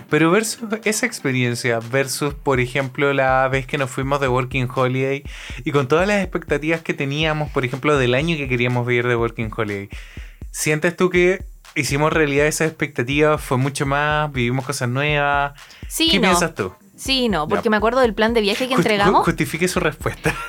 Pero versus esa experiencia, versus, por ejemplo, la vez que nos fuimos de Working Holiday y con todas las expectativas que teníamos, por ejemplo, del año que queríamos vivir de Working Holiday, ¿sientes tú que hicimos realidad esas expectativas? ¿Fue mucho más? ¿Vivimos cosas nuevas? Sí, ¿Qué no. piensas tú? Sí, no, porque me acuerdo del plan de viaje que entregamos. ju- Justifique su respuesta.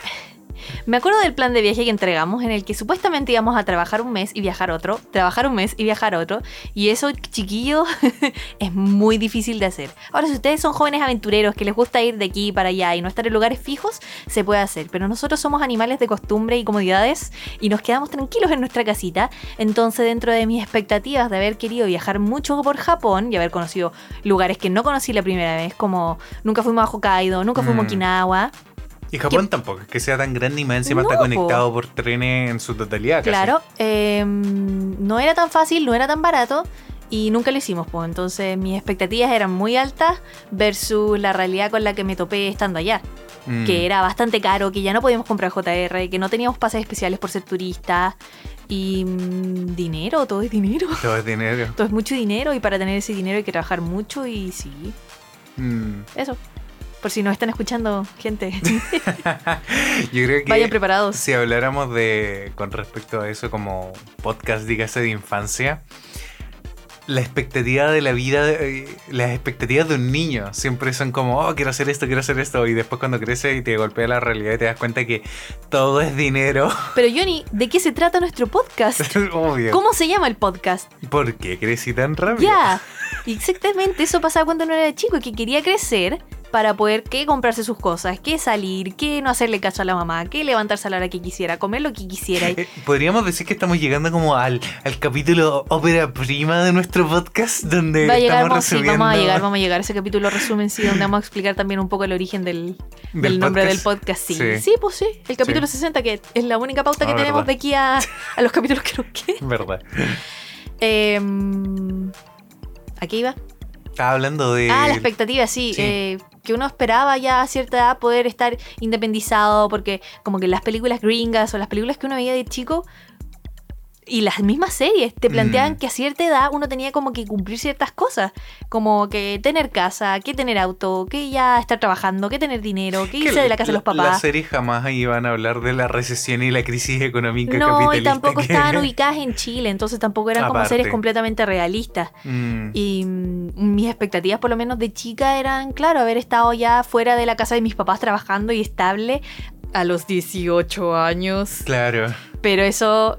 Me acuerdo del plan de viaje que entregamos en el que supuestamente íbamos a trabajar un mes y viajar otro, trabajar un mes y viajar otro, y eso, chiquillo, es muy difícil de hacer. Ahora, si ustedes son jóvenes aventureros que les gusta ir de aquí para allá y no estar en lugares fijos, se puede hacer, pero nosotros somos animales de costumbre y comodidades y nos quedamos tranquilos en nuestra casita, entonces dentro de mis expectativas de haber querido viajar mucho por Japón y haber conocido lugares que no conocí la primera vez, como nunca fuimos a Hokkaido, nunca fuimos a Mm. Okinawa, Y Japón tampoco, es que sea tan grande y más encima No, está conectado por trenes en su totalidad. Claro, eh, no era tan fácil, no era tan barato y nunca lo hicimos, pues. Entonces mis expectativas eran muy altas versus la realidad con la que me topé estando allá, Mm. que era bastante caro, que ya no podíamos comprar JR, que no teníamos pases especiales por ser turistas y mm, dinero, todo es dinero. Todo es dinero. Todo es mucho dinero y para tener ese dinero hay que trabajar mucho y sí, Mm. eso. Por si nos están escuchando, gente, Yo creo que vayan preparados. si habláramos de con respecto a eso como podcast, dígase de infancia, la expectativa de la vida, eh, las expectativas de un niño siempre son como, oh, quiero hacer esto, quiero hacer esto, y después cuando crece y te golpea la realidad y te das cuenta que todo es dinero, Pero Johnny, ¿de qué se trata nuestro podcast? obvio. ¿Cómo se llama el podcast? ¿Por qué crecí tan rápido? Ya, exactamente, eso pasaba cuando no era chico, que quería crecer para poder que comprarse sus cosas, que salir, que no hacerle caso a la mamá, que levantarse a la hora que quisiera, comer lo que quisiera. Eh, Podríamos decir que estamos llegando como al, al capítulo ópera prima de nuestro podcast, donde Va a llegar, estamos sí, resumiendo vamos a llegar, vamos a llegar a ese capítulo resumen, sí, donde vamos a explicar también un poco el origen del, del del nombre podcast. del podcast. Sí. Sí. sí, pues sí, el capítulo 60, que es la única pauta que Ah, tenemos verdad. de aquí a, a los capítulos que nos quedan. Verdad. Em, ¿A qué iba? Estaba hablando de. Ah, la expectativa, sí. sí. eh, que uno esperaba ya a cierta edad poder estar independizado, porque como que las películas gringas o las películas que uno veía de chico y las mismas series te planteaban Mm. que a cierta edad uno tenía como que cumplir ciertas cosas, como que tener casa, que tener auto, que ya estar trabajando, que tener dinero, que irse de la casa de los Las papás. series jamás iban a hablar de la recesión y la crisis económica No, y capitalista. tampoco que- estaban ubicadas en Chile, entonces tampoco eran como series completamente realistas. Mm, Y mm, mis expectativas, por lo menos de chica, eran, claro, haber estado ya fuera de la casa de mis papás trabajando y estable a los 18 años. claro, Pero eso,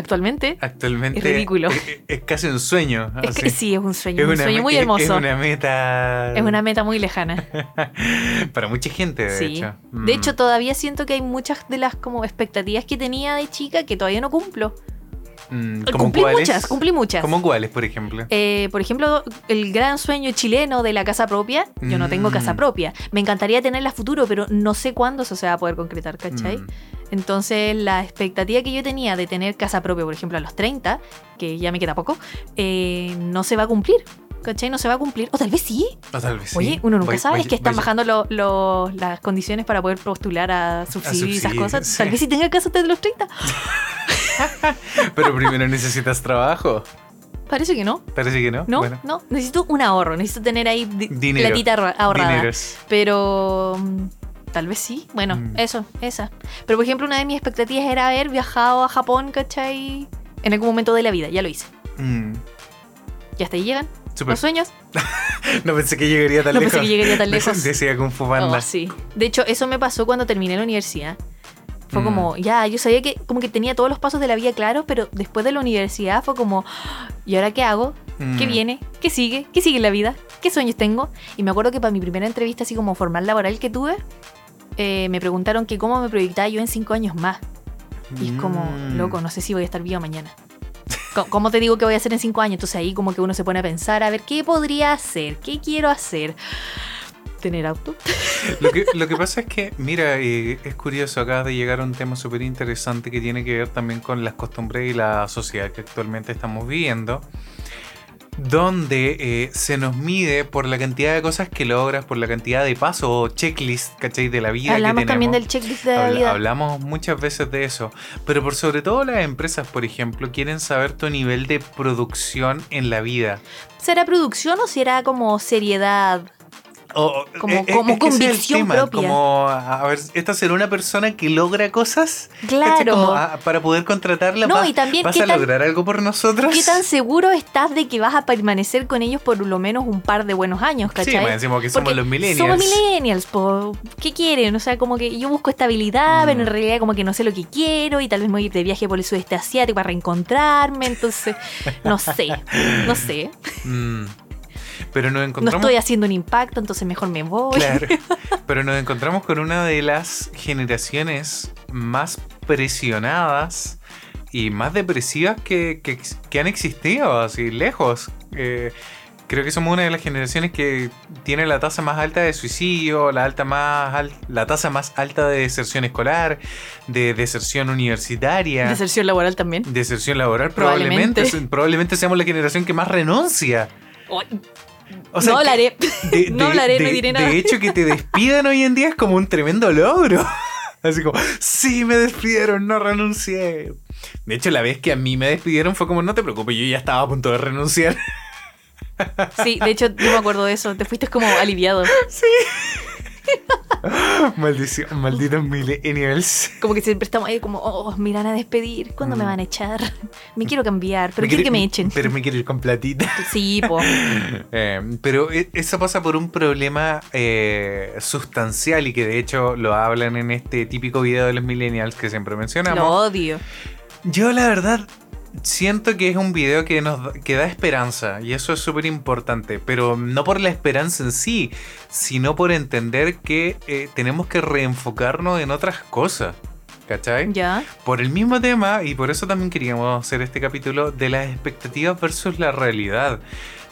actualmente, actualmente. Es ridículo. Es, es casi un sueño. es que sí, es un sueño, Es un sueño muy hermoso. Es una meta. Es una meta muy lejana. Para mucha gente, de sí. hecho. De Mm. hecho, todavía siento que hay muchas de las como expectativas que tenía de chica que todavía no cumplo. Mm, ¿cómo Cumplí cuáles? muchas, cumplí muchas. ¿Cómo cuáles, por ejemplo? Eh, por ejemplo, el gran sueño chileno de la casa propia. Yo no tengo Mm. casa propia. Me encantaría tenerla a futuro, pero no sé cuándo eso se va a poder concretar, ¿cachai? Mm. Entonces, la expectativa que yo tenía de tener casa propia, por ejemplo, a los 30, que ya me queda poco, eh, no se va a cumplir. ¿Cachai? No se va a cumplir. O tal vez sí. O tal vez sí. Oye, uno nunca Voy- sabe. voy- es que están voy- bajando lo- lo- las condiciones para poder postular a subsidios y esas cosas. sí. Tal vez sí tenga casa antes de los 30. Pero primero necesitas trabajo. Parece que no. Parece que no. No, Bueno. no. Necesito un ahorro. Necesito tener ahí di- Dinero. platita ahorra- ahorrada. Dineros. Pero mm, tal vez sí. Bueno, Mm. eso, esa. Pero por ejemplo, una de mis expectativas era haber viajado a Japón, ¿cachai? En algún momento de la vida. Ya lo hice. Mm, Y hasta ahí llegan los sueños. No pensé que llegaría tan No lejos. pensé que llegaría tan lejos. Decía Kung Fu Panda. Oh, sí. De hecho, eso me pasó cuando terminé la universidad. Fue Mm. como, ya, yo sabía que como que tenía todos los pasos de la vida claros, pero después de la universidad fue como, ¿y ahora qué hago? ¿Qué Mm. viene? ¿Qué sigue? ¿Qué sigue en la vida? ¿Qué sueños tengo? Y me acuerdo que para mi primera entrevista, así como formal laboral que tuve, eh, me preguntaron que cómo me proyectaba yo en cinco años más. Y es como, Mm. loco, no sé si voy a estar viva mañana. ¿Cómo te digo que voy a hacer en cinco años? Entonces ahí como que uno se pone a pensar, a ver, ¿qué podría hacer? ¿Qué quiero hacer? ¿Tener auto? Lo que, lo que pasa es que, mira, eh, es curioso, acabas de llegar a un tema súper interesante que tiene que ver también con las costumbres y la sociedad que actualmente estamos viviendo, donde eh, se nos mide por la cantidad de cosas que logras, por la cantidad de pasos o checklist, ¿cachai? De la vida Hablamos que también tenemos. del checklist de la vida. Hablamos muchas veces de eso, pero por sobre todo las empresas, por ejemplo, quieren saber tu nivel de producción en la vida. ¿Será producción o será como seriedad? O- Como- eh, como convicción tema, propia. Como, a ver, esta será una persona que logra cosas. Claro. Como, ah, para poder contratarla, No, y también, vas ¿qué a tan- lograr algo por nosotros. ¿Qué tan seguro estás de que vas a permanecer con ellos por lo menos un par de buenos años, Sí, cachai? me decimos que somos Porque los millennials. Somos millennials, po. ¿qué quieren? O sea, como que yo busco estabilidad, Mm. pero en realidad como que no sé lo que quiero y tal vez me voy a ir de viaje por el sudeste asiático para reencontrarme, entonces, no sé, no sé. Mm. Pero nos No encontramos. estoy haciendo un impacto, entonces mejor me voy. Claro. Pero nos encontramos con una de las generaciones más presionadas y más depresivas que, que, que han existido, así lejos. Eh, creo que somos una de las generaciones que tiene la tasa más alta de suicidio, la, alta más al- la tasa más alta de deserción escolar, de deserción universitaria. Deserción laboral también. Deserción laboral, probablemente. Probablemente. Probablemente seamos la generación que más renuncia. Ay, O sea, no hablaré. de, No de- hablaré, no de- diré nada. De hecho, que te despidan hoy en día es como un tremendo logro. Así como, sí, me despidieron, no renuncié. De hecho, la vez que a mí me despidieron fue como, no te preocupes, yo ya estaba a punto de renunciar. Sí, de hecho, yo me acuerdo de eso. Te fuiste como aliviado. Maldición, malditos millennials. Como que siempre estamos ahí como, oh, me irán a despedir. ¿Cuándo me Mm. van a echar? Me quiero cambiar, pero Me quiero que me echen. Pero me quiero ir con platita. Sí, po. Eh, pero e- eso pasa por un problema eh, sustancial y que de hecho lo hablan en este típico video de los millennials que siempre mencionamos. Lo odio. Yo la verdad siento que es un video que nos da- que da esperanza y eso es súper importante, pero no por la esperanza en sí, sino por entender que eh, tenemos que reenfocarnos en otras cosas. ¿Cachai? Ya. Por el mismo tema, y por eso también queríamos hacer este capítulo de las expectativas versus la realidad.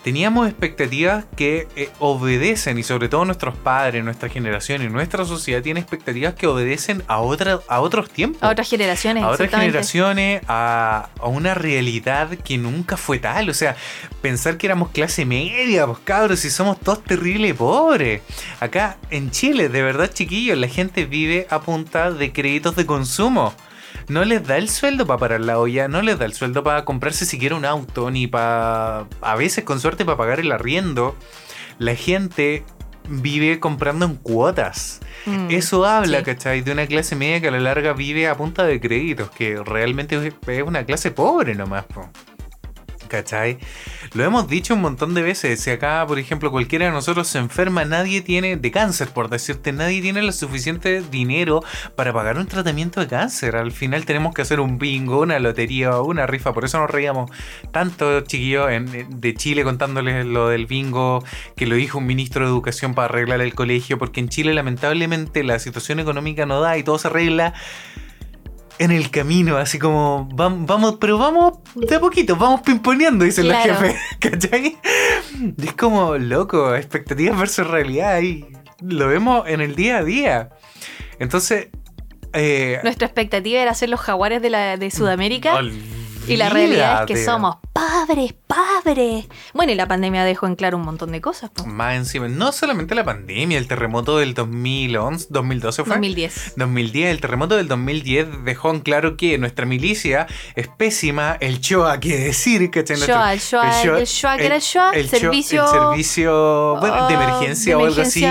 Teníamos expectativas que eh, obedecen, y sobre todo nuestros padres, nuestra generación y nuestra sociedad tiene expectativas que obedecen a, otra, a otros tiempos A otras generaciones. a otras generaciones, a, a una realidad que nunca fue tal. O sea, pensar que éramos clase media, pues cabros, si somos todos terribles pobres. Acá en Chile, de verdad, chiquillos, la gente vive a punta de créditos de consumo. No les da el sueldo para parar la olla, no les da el sueldo para comprarse siquiera un auto, ni para, a veces con suerte, para pagar el arriendo. La gente vive comprando en cuotas. Mm, Eso habla, sí. ¿cachai? De una clase media que a la larga vive a punta de créditos, que realmente es es una clase pobre nomás, po. ¿Cachai? Lo hemos dicho un montón de veces. Si acá, por ejemplo, cualquiera de nosotros se enferma, nadie tiene, de cáncer, por decirte, nadie tiene lo suficiente dinero para pagar un tratamiento de cáncer. Al final tenemos que hacer un bingo, una lotería una rifa. Por eso nos reíamos tanto, chiquillos, de Chile contándoles lo del bingo que lo dijo un ministro de Educación para arreglar el colegio. Porque en Chile, lamentablemente, la situación económica no da y todo se arregla en el camino, así como vam- vamos, pero vamos de a poquito, vamos pimponeando, dicen Claro. los jefes, ¿cachai? Y es como, loco, expectativas versus realidad y lo vemos en el día a día. Entonces, eh, Nuestra expectativa era ser los jaguares de, la, de Sudamérica. Y la realidad es que somos padres, padres. Bueno, y la pandemia dejó en claro un montón de cosas. Más encima, no solamente la pandemia, el terremoto del 2011, 2012 fue. 2010. 2010, el terremoto del 2010 dejó en claro que nuestra milicia es pésima, el Shoah, qué decir, Shoah, el Shoah, el Shoah, ¿qué era el Shoah? el Servicio- el servicio bueno, de emergencia de o algo así.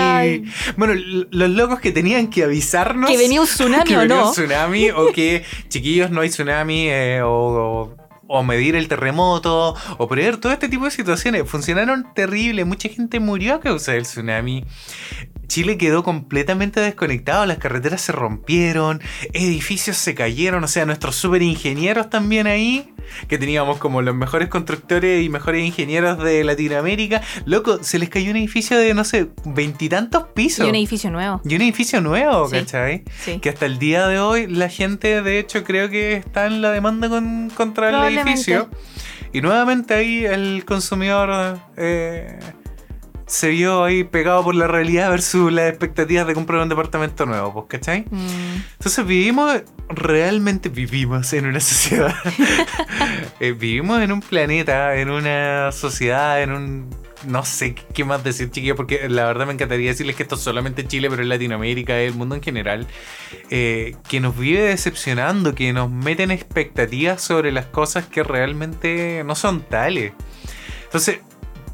Bueno, los locos que tenían que avisarnos. Que venía un tsunami que o venía no. un tsunami o que, chiquillos, no hay tsunami eh, o, o- o medir el terremoto o prever todo este tipo de situaciones. Funcionaron terrible, mucha gente murió a causa del tsunami. Chile quedó completamente desconectado, las carreteras se rompieron, edificios se cayeron, o sea, nuestros super ingenieros también ahí, que teníamos como los mejores constructores y mejores ingenieros de Latinoamérica, loco, se les cayó un edificio de, no sé, veintitantos pisos. Y un edificio nuevo. Y un edificio nuevo, Sí. ¿cachai? Sí. Que hasta el día de hoy la gente, de hecho, creo que está en la demanda con- contra el edificio. Y nuevamente ahí el consumidor eh, se vio ahí pegado por la realidad versus las expectativas de comprar un departamento nuevo, pues, ¿cachai? Mm, Entonces vivimos, realmente vivimos en una sociedad. Eh, vivimos en un planeta, en una sociedad, en un... No sé qué más decir, chiquillos, porque la verdad me encantaría decirles que esto es solamente Chile, pero en Latinoamérica, el mundo en general, eh, que nos vive decepcionando, que nos meten expectativas sobre las cosas que realmente no son tales. Entonces,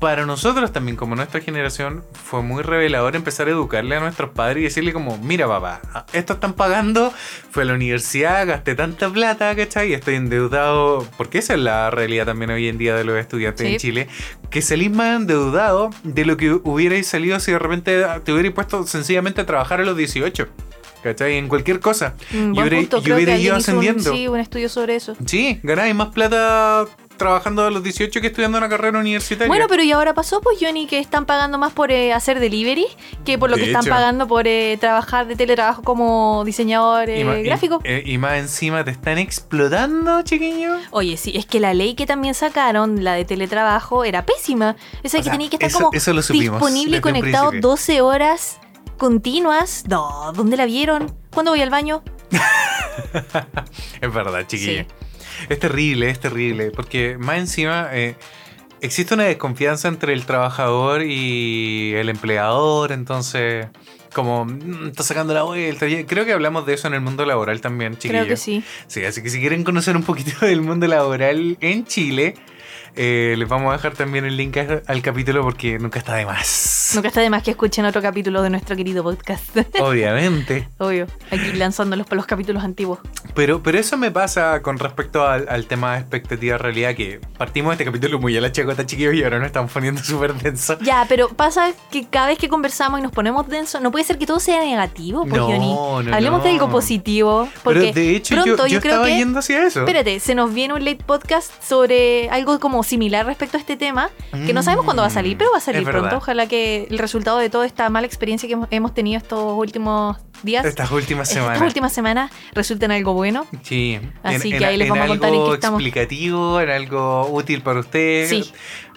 para nosotros también, como nuestra generación, fue muy revelador empezar a educarle a nuestros padres y decirle como, mira papá, esto están pagando, fue a la universidad, gasté tanta plata, ¿cachai? Y estoy endeudado, porque esa es la realidad también hoy en día de los estudiantes Sí. en Chile, que salís más endeudado de lo que hubierais salido si de repente te hubierais puesto sencillamente a trabajar a los 18. ¿Cachai? En cualquier cosa. mm, Y hubiera- punto. y hubiera ido hizo un, ascendiendo. sí, un estudio sobre eso. Sí, ganáis más plata trabajando a los 18 que estudiando una carrera universitaria. Bueno, pero y ahora pasó, pues, Johnny, que están pagando más por eh, hacer delivery que por lo De que están pagando por eh, trabajar de teletrabajo como diseñador eh, Y gráfico. eh, Y, más encima te están explotando, chiquillo. Oye, sí, es que la ley que también sacaron, la de teletrabajo, era pésima. Esa O que tenía que estar eso- como eso lo supimos disponible y conectado principio. 12 horas continuas. No, ¿dónde la vieron? ¿Cuándo voy al baño? Es verdad, chiquillo. Sí. Es terrible, es terrible. Porque más encima eh, existe una desconfianza entre el trabajador y el empleador. Entonces, como mm, está sacando la vuelta. Creo que hablamos de eso en el mundo laboral también, chiquillo. Creo que sí. Sí, así que si quieren conocer un poquito del mundo laboral en Chile, eh, les vamos a dejar también el link al capítulo porque nunca está de más. Nunca está de más que escuchen otro capítulo de nuestro querido podcast. Obviamente. Obvio, aquí lanzándolos para los capítulos antiguos. Pero, pero eso me pasa con respecto al, al tema de expectativa realidad, que partimos de este capítulo muy a la chacota, chiquillos, y ahora nos estamos poniendo súper denso. Ya, pero pasa que cada vez que conversamos y nos ponemos denso, no puede ser que todo sea negativo, pues, No, Johnny. no, Hablemos de no. algo positivo. Porque Pero de hecho, yo, pronto yo yo, creo estaba que. yendo hacia eso. Espérate, se nos viene un late podcast sobre algo como similar respecto a este tema, que no sabemos cuándo va a salir, pero va a salir Mm, Es pronto. verdad. Ojalá que el resultado de toda esta mala experiencia que hemos- tenido estos últimos días, Estas últimas estas semanas. últimas semanas, resulte en algo bueno. Sí, Así que ahí les vamos a contar en qué estamos. explicativo, en algo útil para ustedes. Sí.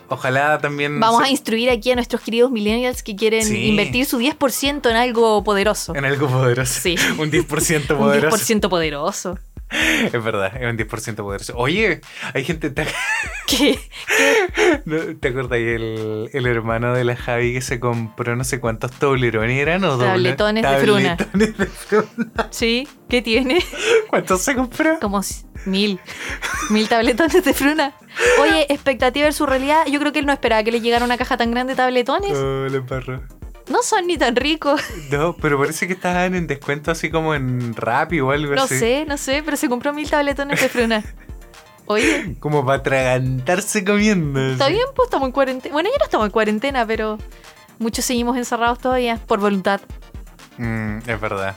Ojalá también Vamos se- a instruir aquí a nuestros queridos millennials que quieren Sí. invertir su 10% en algo poderoso. en algo poderoso. Sí. Un 10% Un poderoso. 10% poderoso. Es verdad, es un 10% poderoso. Oye, hay gente. ¿Te, ¿Qué? ¿no- ¿te acuerdas el, el hermano de la Javi que se compró no sé cuántos toblerones eran o doble- Tabletones de fruna. tabletones de fruna? ¿Sí? ¿Qué tiene? ¿Cuántos se compró? Como mil. Mil tabletones de fruna. Oye, expectativa versus realidad. Yo creo que él no esperaba que le llegara una caja tan grande de tabletones. Oh, le embarró. No son ni tan ricos. No, pero parece que estaban en descuento así como en Rappi o algo No así. sé, no sé, pero se compró mil tabletones de fruna. Oye, Como para atragantarse comiendo. está así. bien, pues estamos en cuarentena. Bueno, ya no estamos en cuarentena, pero muchos seguimos encerrados todavía por voluntad. Mm, es verdad.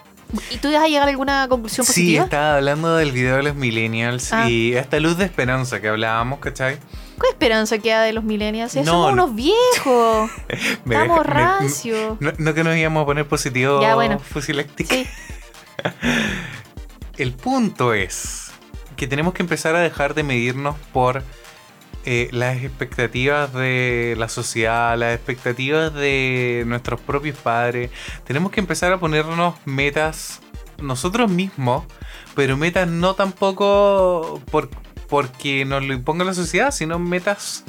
¿Y tú vas a llegar a alguna conclusión Sí, positiva? estaba hablando del video de los millennials Ah. y esta luz de esperanza que hablábamos, ¿cachai? ¿Qué esperanza queda de los millennials? Eh, No, Somos no. unos viejos. Me Estamos rancios. no, no que nos íbamos a poner positivo Ya, bueno. fusilística. Sí. El punto es que tenemos que empezar a dejar de medirnos por eh, las expectativas de la sociedad, las expectativas de nuestros propios padres. Tenemos que empezar a ponernos metas nosotros mismos, pero metas no tampoco por, porque nos lo imponga la sociedad, sino metas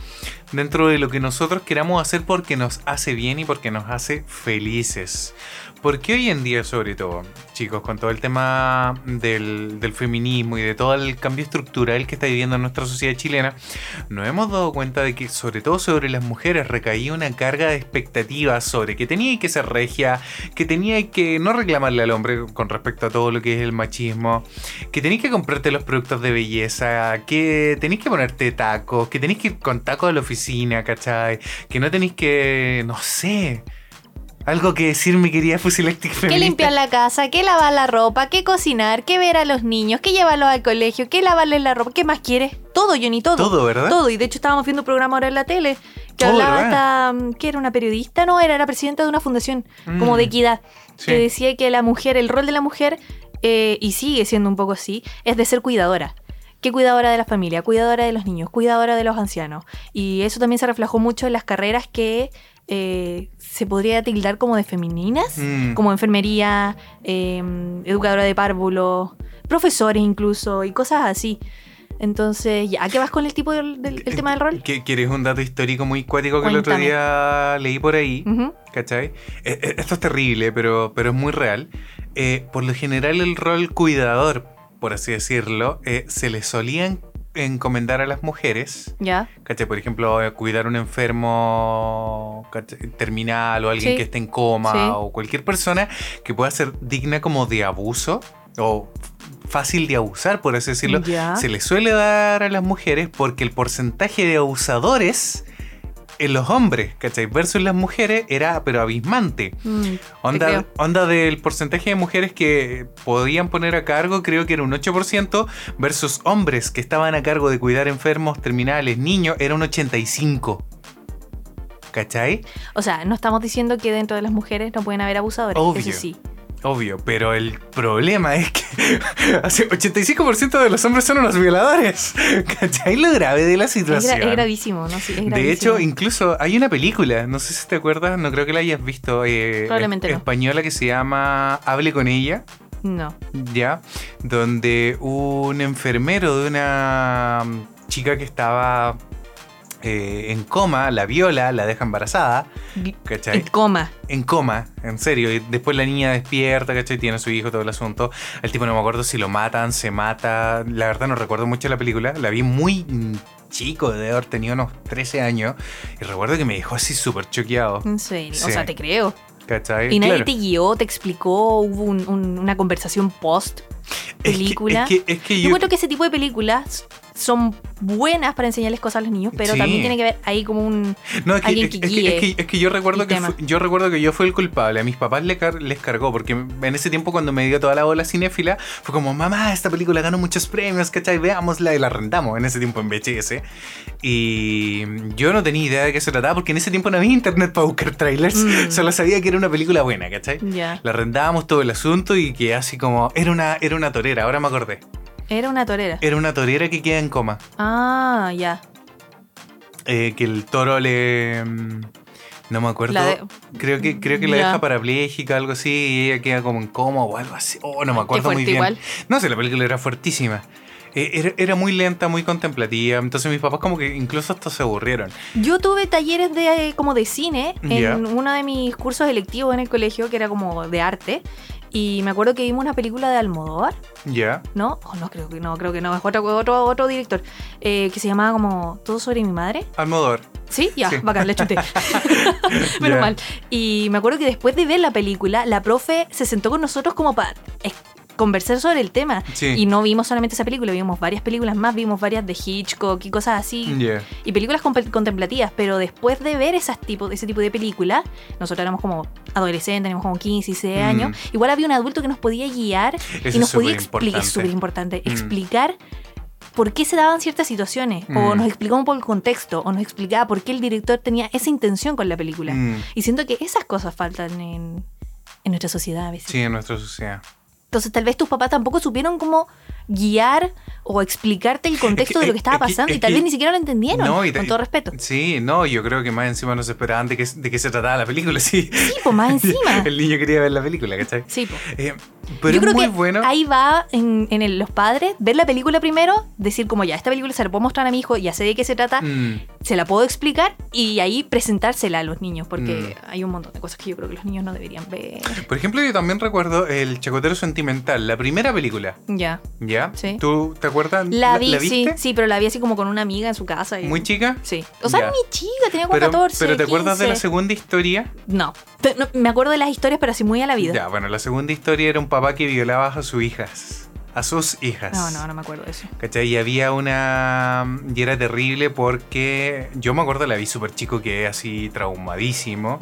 dentro de lo que nosotros queramos hacer porque nos hace bien y porque nos hace felices. Porque hoy en día, sobre todo, chicos, con todo el tema del, feminismo y de todo el cambio estructural que está viviendo nuestra sociedad chilena, nos hemos dado cuenta de que, sobre todo sobre las mujeres, recaía una carga de expectativas sobre que tenía que ser regia, que tenía que no reclamarle al hombre con respecto a todo lo que es el machismo, que tenéis que comprarte los productos de belleza, que tenéis que ponerte tacos, que tenéis que ir con tacos a la oficina, ¿cachai? Que no tenéis que, no sé, ¿Algo que decir, mi querida Fusilectic Que feminista? limpiar la casa, que lavar la ropa, que cocinar, que ver a los niños, que llevarlos al colegio, que lavarles la ropa. ¿Qué más quieres? Todo, Johnny, todo. Todo, ¿verdad? Todo. Y de hecho estábamos viendo un programa ahora en la tele que Oh, hablaba ¿verdad? esta... que era una periodista? No, era la presidenta de una fundación como Mm. de equidad. Sí. Que decía que la mujer, el rol de la mujer, eh, y sigue siendo un poco así, es de ser cuidadora. Que cuidadora de la familia, cuidadora de los niños, cuidadora de los ancianos. Y eso también se reflejó mucho en las carreras que eh, se podría tildar como de femeninas, Mm. como enfermería, eh, educadora de párvulos, profesores incluso, y cosas así. Entonces, ¿ya ¿a qué vas con el tipo del, del- el tema del rol? ¿Qué- ¿Quieres un dato histórico muy cuático que el otro día leí por ahí? ¿Cachai? Eh, eh, Esto es terrible, pero, pero es muy real. Por lo general, el rol cuidador, por así decirlo, se le solían encomendar a las mujeres. Ya. ¿Cachai? Por ejemplo, eh, cuidar a un enfermo ¿cachai? terminal o alguien Sí. que esté en coma Sí. o cualquier persona que pueda ser digna como de abuso o fácil de abusar, por así decirlo. Ya. Se le suele dar a las mujeres porque el porcentaje de abusadores en los hombres, ¿cachai? Versus las mujeres era pero abismante. Mm, Onda, onda del porcentaje de mujeres que podían poner a cargo, creo que era un 8%, versus hombres que estaban a cargo de cuidar enfermos terminales, niños, era un 85%. ¿Cachai? O sea, no estamos diciendo que dentro de las mujeres no pueden haber abusadores. Obvio. Eso sí. Obvio, pero el problema es que hace 85% de los hombres son unos violadores. ¿Cachai? Lo grave de la Es, gra- situación. es gravísimo, ¿no? Sí, es De gravísimo. hecho, incluso hay una película, no sé si te acuerdas, no creo que la hayas visto, eh, Probablemente es- no. española que se llama Hable con ella. No. ya, donde un enfermero de una chica que estaba eh, en coma, la viola, la deja embarazada, ¿cachai? En coma. En coma, en serio. Y después la niña despierta, ¿cachai? Tiene a su hijo, todo el asunto. El tipo no me acuerdo si lo matan, se mata. La verdad no recuerdo mucho la película. La vi muy chico, de haber tenido unos 13 años. Y recuerdo que me dejó así súper choqueado. En serio. Sí. O sea, te creo. ¿Cachai? Y nadie Claro. te guió, te explicó, hubo un- un- una conversación post Es que- película. Es que, es que Yo yo, encuentro que ese tipo de películas son buenas para enseñarles cosas a los niños, pero Sí. también tiene que ver ahí como un... No, es que, alguien que guíe es que- yo recuerdo que yo recuerdo que yo fui el culpable. A mis papás car- les cargó, porque en ese tiempo cuando me dio toda la bola cinéfila, fue como, mamá, esta película ganó muchos premios, ¿cachai? Veámosla y la rentamos en ese tiempo en VHS. Y yo no tenía idea de qué se trataba, porque en ese tiempo no había internet para buscar trailers. Mm. Solo sabía que era una película buena, ¿cachai? La rentábamos todo el asunto y que así como, era una, era una torera, ahora me acordé. Era una torera. Era una torera que queda en coma. Ah, ya. Eh, que el toro le. mm, No me acuerdo. La de- Creo que, creo que la Ya. deja parapléjica, algo así, y ella queda como en coma o algo así. Oh, no me acuerdo muy bien. igual. No sé, la película era fuertísima. Eh, era, era muy lenta, muy contemplativa. Entonces mis papás como que incluso hasta se aburrieron. Yo tuve talleres de eh, como de cine en uno de mis cursos electivos en el colegio, que era como de arte. Y me acuerdo que vimos una película de Almodóvar, Ya. ¿no? Oh, no, creo que no, creo que no, es otro, otro, otro director, eh, que se llamaba como Todo sobre mi madre. Almodóvar. Sí, ya, Sí. bacán, le chuté. Menos Ya. mal. Y me acuerdo que después de ver la película, la profe se sentó con nosotros como para conversar sobre el tema. Sí. Y no vimos solamente esa película, vimos varias películas más, vimos varias de Hitchcock y cosas así. Ya. Y películas contemplativas, pero después de ver esas tipo, ese tipo de películas, nosotros éramos como adolescentes, teníamos como 15, 16 Mm. años, igual había un adulto que nos podía guiar Eso y nos podía explicar, es súper importante, Mm. explicar por qué se daban ciertas situaciones, o Mm. nos explicaba un poco el contexto, o nos explicaba por qué el director tenía esa intención con la película. Mm, Y siento que esas cosas faltan en, en nuestra sociedad a veces. Sí, en nuestra sociedad. Entonces tal vez tus papás tampoco supieron cómo guiar o explicarte el contexto de lo que estaba pasando y tal vez ni siquiera lo entendieron, No, y- con todo respeto. Sí, no, yo creo que más encima no se esperaban de qué, de qué se trataba la película, sí. Sí, pues más encima. El niño quería ver la película, ¿cachai? Sí, pues. Eh, pero Yo es creo muy que bueno. ahí va en, en el- los padres, ver la película primero, decir como ya, esta película se la puedo mostrar a mi hijo, ya sé de qué se trata, Mm, se la puedo explicar y ahí presentársela a los niños, porque Mm. hay un montón de cosas que yo creo que los niños no deberían ver. Por ejemplo, yo también recuerdo El Chacotero Sentimental, la primera película, Ya. ¿ya? Sí. ¿Tú te acuerdas? La vi, sí, viste? sí, pero la vi así como con una amiga en su casa. y- ¿Muy chica? Sí. O sea, mi chica, tenía como Pero, 14. pero ¿te acuerdas de la 15? segunda historia? No, Me acuerdo de las historias, pero así muy a la vida. Ya, bueno, la segunda historia era un papá que violaba a sus hijas. a sus hijas. No, no, no me acuerdo de eso. ¿Cachai? Y había una. Y era terrible porque yo me acuerdo, la vi súper chico, que así traumadísimo.